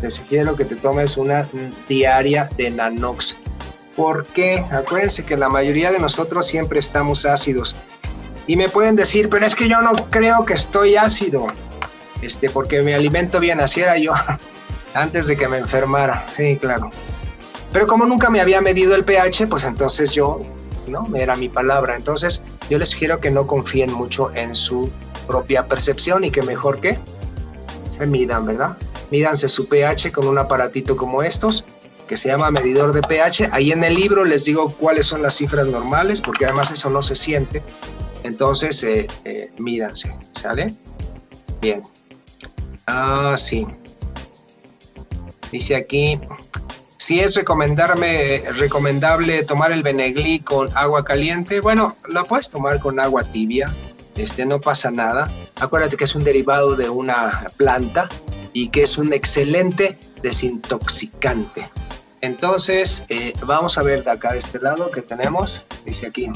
te sugiero que te tomes una diaria de Nanox. Porque acuérdense que la mayoría de nosotros siempre estamos ácidos. Y me pueden decir, pero es que yo no creo que estoy ácido. Este, porque me alimento bien, así era yo (laughs) antes de que me enfermara. Sí, claro. Pero como nunca me había medido el pH, pues entonces yo, ¿no? Era mi palabra. Entonces, yo les sugiero que no confíen mucho en su propia percepción y que mejor que se midan, ¿verdad? Mídanse su pH con un aparatito como estos que se llama medidor de pH. Ahí en el libro les digo cuáles son las cifras normales, porque además eso no se siente. Entonces, eh, eh, mídanse, ¿sale? Bien. Ah, sí. Dice aquí, si es recomendarme, recomendable tomar el Benegli con agua caliente, bueno, la puedes tomar con agua tibia, este, no pasa nada. Acuérdate que es un derivado de una planta y que es un excelente desintoxicante. Entonces, eh, vamos a ver de acá de este lado que tenemos, dice aquí,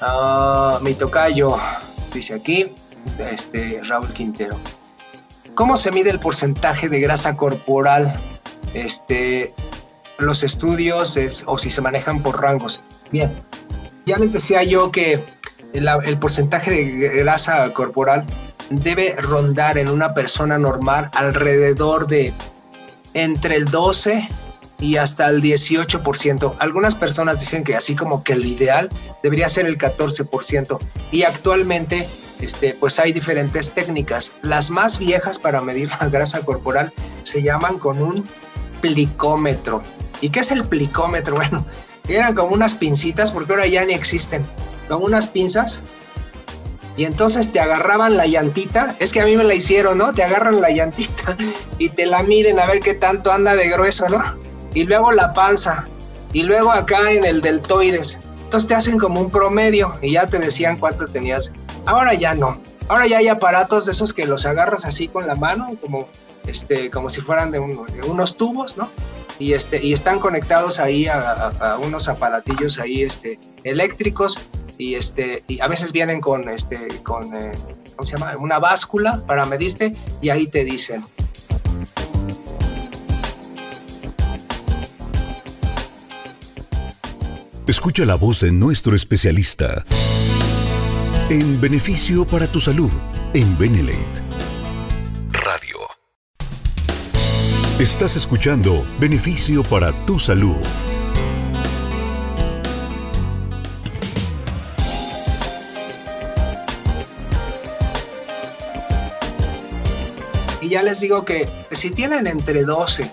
uh, mi tocayo, dice aquí, este, Raúl Quintero. ¿Cómo se mide el porcentaje de grasa corporal? Este, los estudios o si se manejan por rangos. Bien, ya les decía yo que el, porcentaje de grasa corporal debe rondar en una persona normal alrededor de entre el 12 y hasta el 18%. Algunas personas dicen que así como que el ideal debería ser el 14%. Y actualmente este, pues hay diferentes técnicas. Las más viejas para medir la grasa corporal se llaman con un plicómetro. ¿Y qué es el plicómetro? (laughs) Bueno, eran como unas pincitas, porque ahora ya ni existen, con unas pinzas. Y entonces te agarraban la llantita, es que a mí me la hicieron, ¿no? Te agarran la llantita (laughs) y te la miden a ver qué tanto anda de grueso, ¿no? Y luego la panza, y luego acá en el deltoides. Entonces te hacen como un promedio y ya te decían cuánto tenías. Ahora ya no. Ahora ya hay aparatos de esos que los agarras así con la mano, como, este, como si fueran de unos tubos, ¿no? Y, este, y están conectados ahí a, unos aparatillos ahí este, eléctricos y, este, y a veces vienen con, este, con eh, ¿cómo se llama? una báscula para medirte y ahí te dicen. Escucha la voz de nuestro especialista en beneficio para tu salud en Benelate Estás escuchando Beneficio para tu Salud. Y ya les digo que si tienen entre 12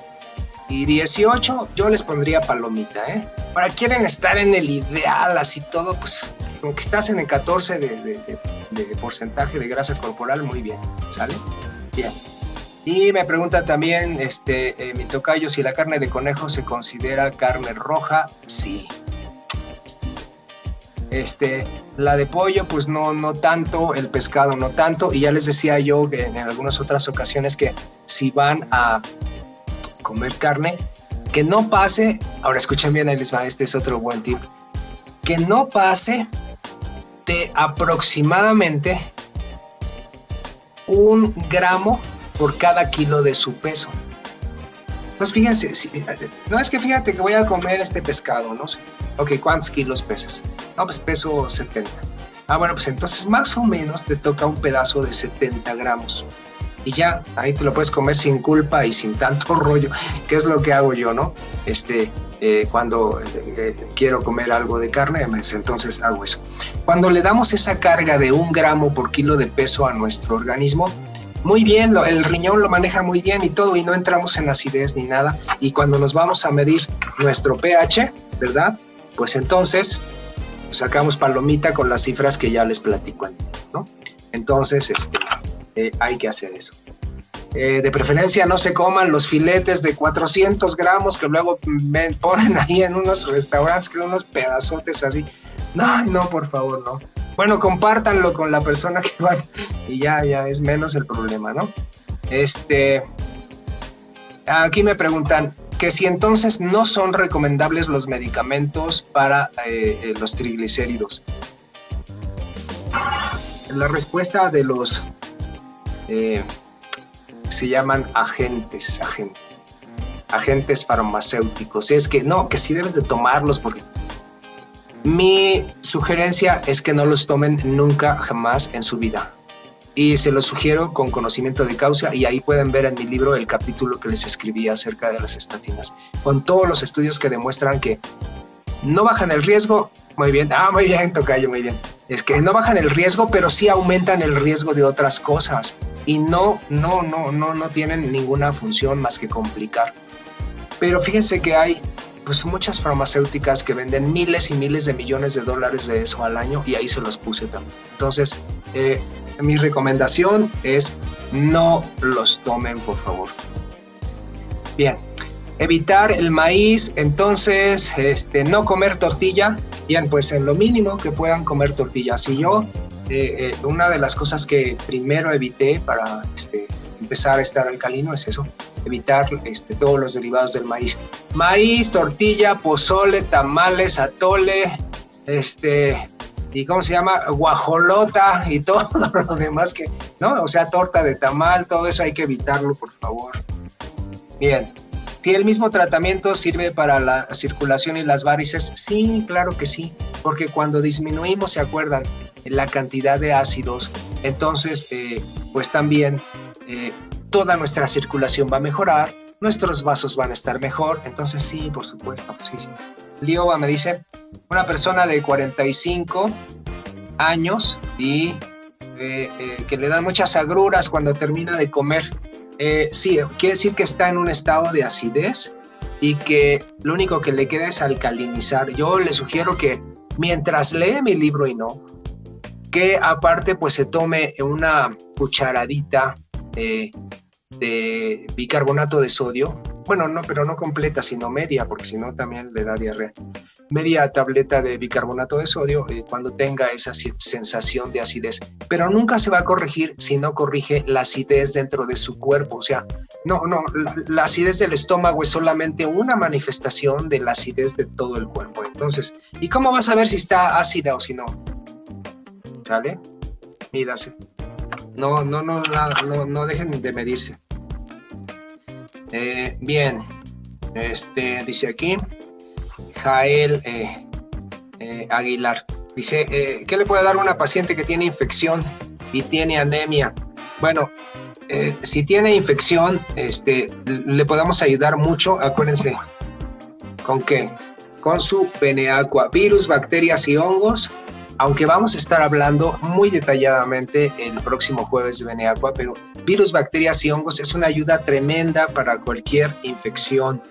y 18, yo les pondría palomita, ¿eh? Para quieren estar en el ideal, así todo, pues como que estás en el 14 de, de porcentaje de grasa corporal, muy bien, ¿sale? Bien. Y me pregunta también, este, eh, mi tocayo, si la carne de conejo se considera carne roja. Sí. Este, la de pollo, pues no, no tanto, el pescado no tanto. Y ya les decía yo en algunas otras ocasiones que si van a comer carne, que no pase, ahora escuchen bien, Elisma, este es otro buen tip, que no pase de aproximadamente un gramo por cada kilo de su peso. Entonces, fíjense, no es que fíjate que voy a comer este pescado, ¿no? Ok, ¿cuántos kilos pesas? No, pues peso 70. Ah, bueno, pues entonces más o menos te toca un pedazo de 70 gramos. Y ya, ahí te lo puedes comer sin culpa y sin tanto (laughs) rollo, que es lo que hago yo, ¿no? Este, eh, cuando eh, eh, quiero comer algo de carne, pues entonces hago eso. Cuando le damos esa carga de un gramo por kilo de peso a nuestro organismo, muy bien, el riñón lo maneja muy bien y todo, y no entramos en acidez ni nada. Y cuando nos vamos a medir nuestro pH, ¿verdad? Pues entonces sacamos palomita con las cifras que ya les platico, ¿no? Entonces, este, eh, hay que hacer eso. Eh, de preferencia no se coman los filetes de 400 gramos que luego ponen ahí en unos restaurantes que son unos pedazotes así. No, no, por favor, no. Bueno, compártanlo con la persona que va y ya, ya es menos el problema, ¿no? Este, aquí me preguntan que si entonces no son recomendables los medicamentos para eh, eh, los triglicéridos. La respuesta de los eh, se llaman agentes, agentes, agentes farmacéuticos. Es que no, que sí debes de tomarlos porque mi sugerencia es que no los tomen nunca, jamás en su vida. Y se los sugiero con conocimiento de causa y ahí pueden ver en mi libro el capítulo que les escribí acerca de las estatinas, con todos los estudios que demuestran que no bajan el riesgo, muy bien, ah, muy bien, Tocayo, muy bien. Es que no bajan el riesgo, pero sí aumentan el riesgo de otras cosas y no, no, no, no, no tienen ninguna función más que complicar. Pero fíjense que hay pues muchas farmacéuticas que venden miles y miles de millones de dólares de eso al año y ahí se los puse también. Entonces, eh, mi recomendación es no los tomen, por favor. Bien, evitar el maíz, entonces, este, no comer tortilla. Bien, pues en lo mínimo que puedan comer tortilla. Si yo eh, una de las cosas que primero evité para este, empezar a estar alcalino es eso, evitar este, todos los derivados del maíz. Maíz, tortilla, pozole, tamales, atole, este, y cómo se llama, guajolota y (laughs) todo lo demás que, ¿no? O sea, torta de tamal, todo eso hay que evitarlo, por favor. Bien. ¿Si el mismo tratamiento sirve para la circulación y las varices? Sí, claro que sí, porque cuando disminuimos, ¿se acuerdan? La cantidad de ácidos, entonces, eh, pues también eh, toda nuestra circulación va a mejorar, nuestros vasos van a estar mejor, entonces sí, por supuesto, sí, sí. Lioba me dice, una persona de 45 años y eh, eh, que le dan muchas agruras cuando termina de comer. Eh, sí, quiere decir que está en un estado de acidez y que lo único que le queda es alcalinizar. Yo le sugiero que mientras lee mi libro y no, que aparte pues se tome una cucharadita de bicarbonato de sodio. Bueno, no, pero no completa, sino media, porque si no también le da diarrea. Media tableta de bicarbonato de sodio eh, cuando tenga esa sensación de acidez. Pero nunca se va a corregir si no corrige la acidez dentro de su cuerpo. O sea, no, no, la, acidez del estómago es solamente una manifestación de la acidez de todo el cuerpo. Entonces, ¿y cómo vas a ver si está ácida o si no? ¿Sale? Mídase. No, no, no, no, no dejen de medirse. Eh, bien, este dice aquí, Jael eh, eh, Aguilar. Dice, ¿qué le puede dar una paciente que tiene infección y tiene anemia? Bueno, si tiene infección, este, le podemos ayudar mucho, acuérdense, ¿con qué? Con su peneaqua, virus, bacterias y hongos aunque vamos a estar hablando muy detalladamente el próximo jueves de Beneaqua, pero virus, bacterias y hongos es una ayuda tremenda para cualquier infección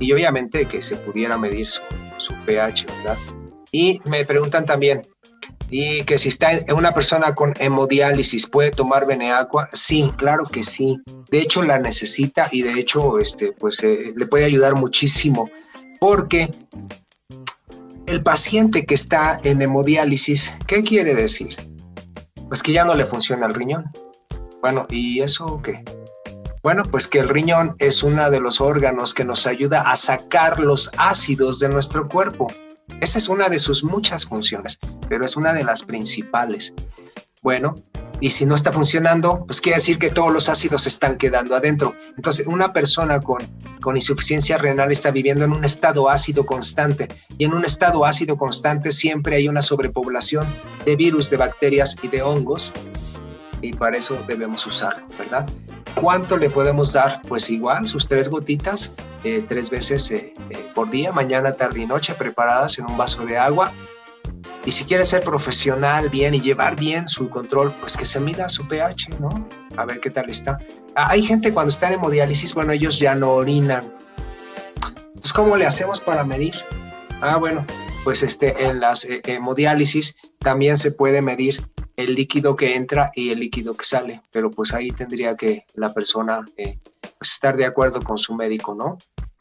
y obviamente que se pudiera medir su, pH, ¿verdad? Y me preguntan también, y que si está una persona con hemodiálisis puede tomar Beneaqua, sí, claro que sí. De hecho la necesita y de hecho este pues eh, le puede ayudar muchísimo porque el paciente que está en hemodiálisis, ¿qué quiere decir? Pues que ya no le funciona el riñón. Bueno, ¿y eso qué? Bueno, pues que el riñón es uno de los órganos que nos ayuda a sacar los ácidos de nuestro cuerpo. Esa es una de sus muchas funciones, pero es una de las principales. Bueno, y si no está funcionando, pues quiere decir que todos los ácidos se están quedando adentro. Entonces, una persona con, con insuficiencia renal está viviendo en un estado ácido constante y en un estado ácido constante siempre hay una sobrepoblación de virus, de bacterias y de hongos y para eso debemos usarlo, ¿verdad? ¿Cuánto le podemos dar? Pues igual, sus tres gotitas, eh, tres veces eh, eh, por día, mañana, tarde y noche, preparadas en un vaso de agua y si quiere ser profesional bien y llevar bien su control, pues que se mida su pH, ¿no? A ver qué tal está. Ah, hay gente cuando está en hemodiálisis, bueno, ellos ya no orinan. Entonces, ¿cómo le hacemos para medir? Ah, bueno, pues este, en las eh, hemodiálisis también se puede medir el líquido que entra y el líquido que sale, pero pues ahí tendría que la persona eh, pues estar de acuerdo con su médico, ¿no?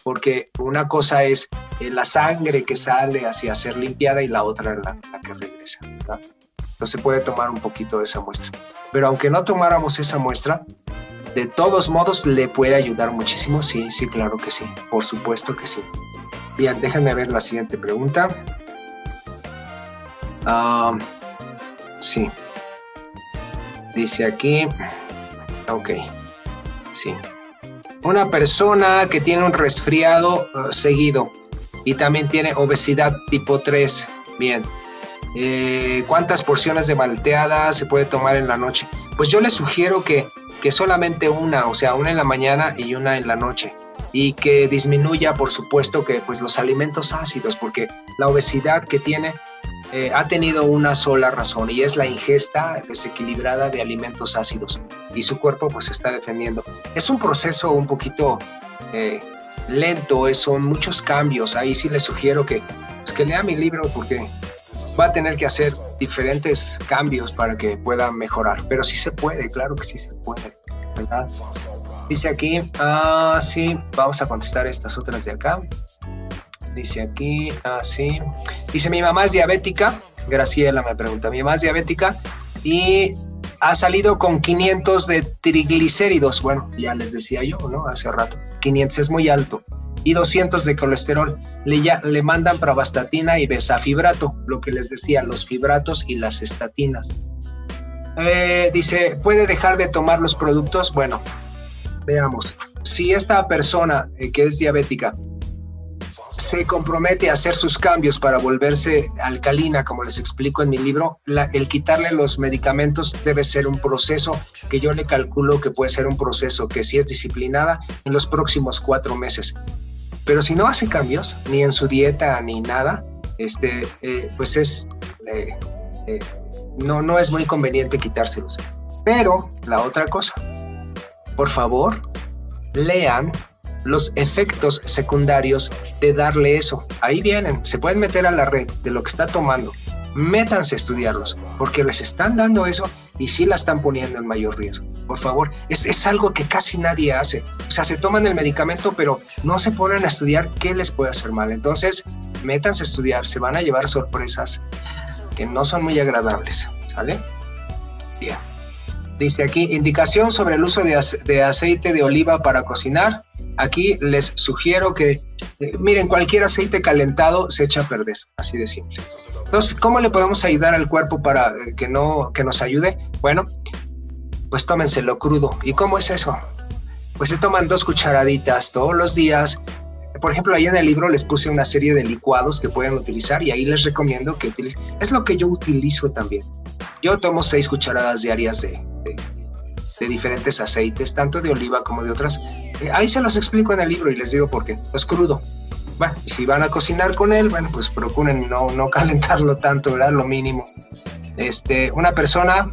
Porque una cosa es eh, la sangre que sale hacia ser limpiada y la otra es la, que regresa. ¿verdad? Entonces puede tomar un poquito de esa muestra. Pero aunque no tomáramos esa muestra, de todos modos le puede ayudar muchísimo. Sí, sí, claro que sí. Por supuesto que sí. Bien, déjenme ver la siguiente pregunta. Ah, sí. Dice aquí. Ok. Sí una persona que tiene un resfriado uh, seguido y también tiene obesidad tipo 3, bien. Eh, ¿Cuántas porciones de malteada se puede tomar en la noche? Pues yo le sugiero que, que solamente una, o sea, una en la mañana y una en la noche y que disminuya, por supuesto, que pues los alimentos ácidos, porque la obesidad que tiene eh, ha tenido una sola razón y es la ingesta desequilibrada de alimentos ácidos y su cuerpo pues está defendiendo. Es un proceso un poquito eh, lento, son muchos cambios. Ahí sí le sugiero que, pues, que lea mi libro porque va a tener que hacer diferentes cambios para que pueda mejorar. Pero sí se puede, claro que sí se puede, ¿verdad? Dice aquí, ah, sí, vamos a contestar estas otras de acá. Dice aquí, así. Ah, Dice, mi mamá es diabética Graciela me pregunta, mi mamá es diabética y ha salido con 500 de triglicéridos. Bueno, ya les decía yo, ¿no? Hace rato. 500 es muy alto. Y 200 de colesterol. Le, ya, le mandan pravastatina y besafibrato, lo que les decía, los fibratos y las estatinas. Eh, dice, ¿puede dejar de tomar los productos? Bueno, veamos. Si esta persona eh, que es diabética se compromete a hacer sus cambios para volverse alcalina, como les explico en mi libro, el quitarle los medicamentos debe ser un proceso que yo le calculo que puede ser un proceso que si es disciplinada en los próximos cuatro meses. Pero si no hace cambios, ni en su dieta ni nada, este, eh, pues es, eh, eh, no, no es muy conveniente quitárselos. Pero la otra cosa, por favor, lean los efectos secundarios de darle eso. Ahí vienen, se pueden meter a la red de lo que está tomando. Métanse a estudiarlos, porque les están dando eso y sí la están poniendo en mayor riesgo. Por favor, es, es algo que casi nadie hace. O sea, se toman el medicamento, pero no se ponen a estudiar qué les puede hacer mal. Entonces, métanse a estudiar, se van a llevar sorpresas que no son muy agradables. ¿Sale? Bien. Dice aquí, indicación sobre el uso de, aceite de oliva para cocinar. Aquí les sugiero que, eh, miren, cualquier aceite calentado se echa a perder, así de simple. Entonces, ¿cómo le podemos ayudar al cuerpo para eh, que, no, que nos ayude? Bueno, pues tómenselo crudo. ¿Y cómo es eso? Pues se toman dos cucharaditas todos los días. Por ejemplo, ahí en el libro les puse una serie de licuados que pueden utilizar y ahí les recomiendo que utilicen. Es lo que yo utilizo también. Yo tomo seis cucharadas diarias de, de diferentes aceites, tanto de oliva como de otras. Eh, ahí se los explico en el libro y les digo por qué. Es crudo. Bueno, y si van a cocinar con él, bueno, pues procuren no, no (laughs) calentarlo tanto, ¿verdad? Lo mínimo. Este, una persona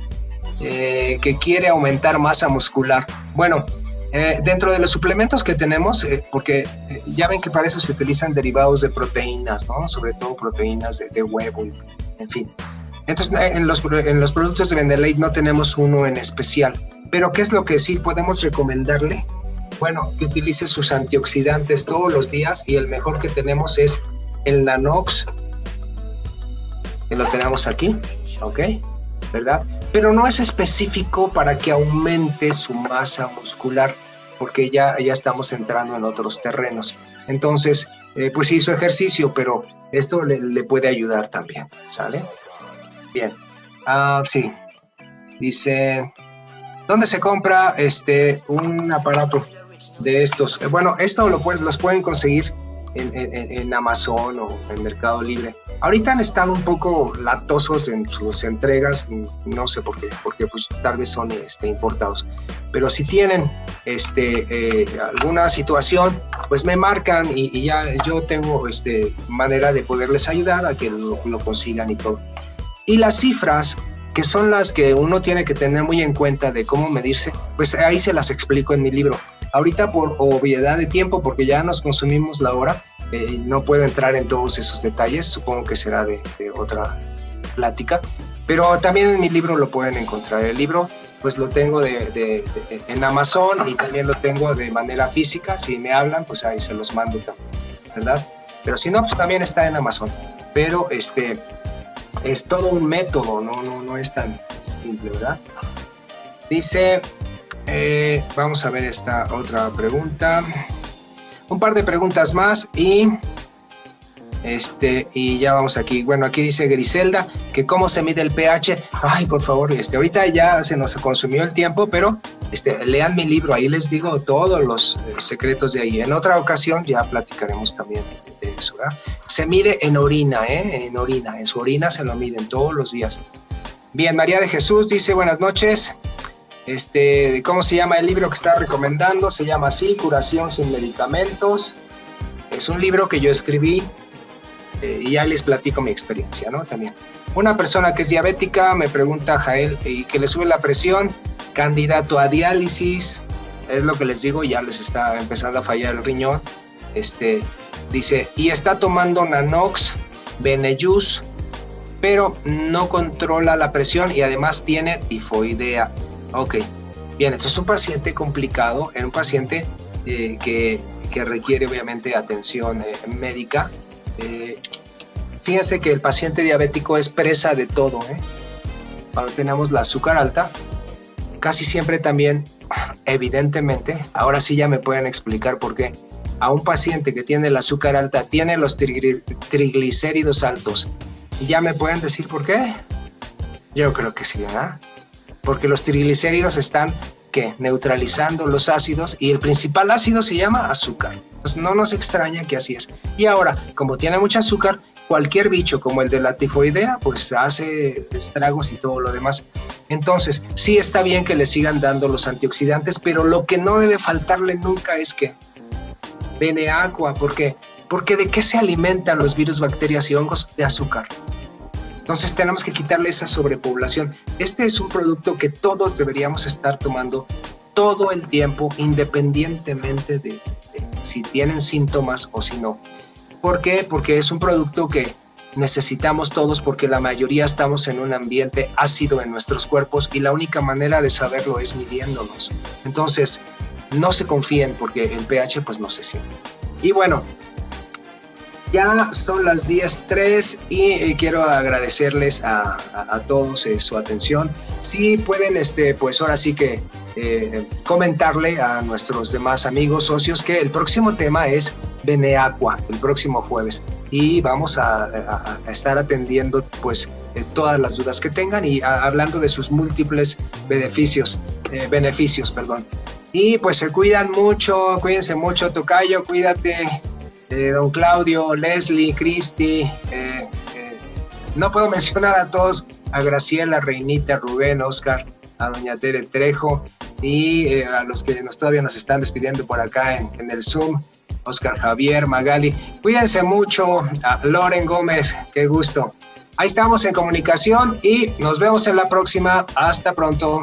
eh, que quiere aumentar masa muscular. Bueno, eh, dentro de los suplementos que tenemos, porque ya ven que para eso se utilizan derivados de proteínas, ¿no? Sobre todo proteínas de, de huevo, en fin. Entonces, en los, en los productos de Vendelate no tenemos uno en especial. Pero ¿qué es lo que sí podemos recomendarle? Bueno, que utilice sus antioxidantes todos los días y el mejor que tenemos es el Nanox, que lo tenemos aquí, ¿ok? ¿Verdad? Pero no es específico para que aumente su masa muscular, porque ya, ya estamos entrando en otros terrenos. Entonces, eh, pues hizo ejercicio, pero esto le, le, puede ayudar también, ¿sale? Bien. Ah, sí. Dice, ¿Dónde se compra este, un aparato de estos? Eh, bueno, esto lo puedes, los pueden conseguir en, Amazon o en Mercado Libre. Ahorita han estado un poco latosos en sus entregas, no sé por qué, porque pues tal vez son este, importados. Pero si tienen este, eh, alguna situación, pues me marcan y, ya yo tengo este, manera de poderles ayudar a que lo, lo consigan y todo. Y las cifras que son las que uno tiene que tener muy en cuenta de cómo medirse, pues ahí se las explico en mi libro. Ahorita por obviedad de tiempo, porque ya nos consumimos la hora, eh, no puedo entrar en todos esos detalles, supongo que será de, otra plática, pero también en mi libro lo pueden encontrar. El libro pues lo tengo de, en Amazon y también lo tengo de manera física, si me hablan pues ahí se los mando también, ¿verdad? Pero si no, pues también está en Amazon. Pero este, es todo un método, no, no, no es tan simple, ¿verdad? Dice, eh, vamos a ver esta otra pregunta. Un par de preguntas más y este, y ya vamos aquí. Bueno, aquí dice Griselda que cómo se mide el pH. Ay, por favor, este, ahorita ya se nos consumió el tiempo, pero este, lean mi libro, ahí les digo todos los eh, secretos de ahí. En otra ocasión ya platicaremos también de eso. Se mide en orina, ¿eh? En orina, en su orina se lo miden todos los días. Bien, María de Jesús dice buenas noches. Este, ¿cómo se llama el libro que está recomendando? Se llama así, Curación sin medicamentos. Es un libro que yo escribí eh, y ya les platico mi experiencia, ¿no? También. Una persona que es diabética me pregunta, Jael, y que le sube la presión, candidato a diálisis, es lo que les digo, ya les está empezando a fallar el riñón. Este, dice, y está tomando Nanox, Benejus, pero no controla la presión y además tiene tifoidea. Ok, bien, esto es un paciente complicado, es un paciente eh, que, que, requiere obviamente atención eh, médica. fíjense que el paciente diabético es presa de todo. ¿eh? Cuando tenemos la azúcar alta, casi siempre también, evidentemente, ahora sí ya me pueden explicar por qué, a un paciente que tiene el azúcar alta tiene los triglicéridos altos. ¿Y ya me pueden decir por qué? Yo creo que sí, ¿verdad? Porque los triglicéridos están ¿qué? neutralizando los ácidos y el principal ácido se llama azúcar. Pues no nos extraña que así es. Y ahora, como tiene mucho azúcar, cualquier bicho como el de la tifoidea, pues hace estragos y todo lo demás. Entonces, sí está bien que le sigan dando los antioxidantes, pero lo que no debe faltarle nunca es que bene agua, ¿por qué? Porque de qué se alimentan los virus, bacterias y hongos? De azúcar. Entonces tenemos que quitarle esa sobrepoblación. Este es un producto que todos deberíamos estar tomando todo el tiempo, independientemente de, si tienen síntomas o si no. ¿Por qué? Porque es un producto que necesitamos todos porque la mayoría estamos en un ambiente ácido en nuestros cuerpos y la única manera de saberlo es midiéndonos. Entonces, no se confíen porque el pH pues no se siente. Y bueno, ya son las 10.03 y eh, quiero agradecerles a, todos eh, su atención. Si pueden, este, pues ahora sí que eh, comentarle a nuestros demás amigos, socios, que el próximo tema es Beneaqua, el próximo jueves. Y vamos a, estar atendiendo pues todas las dudas que tengan y hablando de sus múltiples beneficios, beneficios, perdón. Y pues se cuidan mucho, cuídense mucho, Tocayo, cuídate, eh, don Claudio, Leslie, Cristi, eh, eh, no puedo (laughs) mencionar a todos, a Graciela, Reinita, Rubén, Oscar, a doña Tere Trejo y a los que nos, todavía nos están despidiendo por acá en, el Zoom, Oscar Javier, Magali, cuídense mucho, Loren Gómez, qué gusto. Ahí estamos en comunicación y nos vemos en la próxima. Hasta pronto.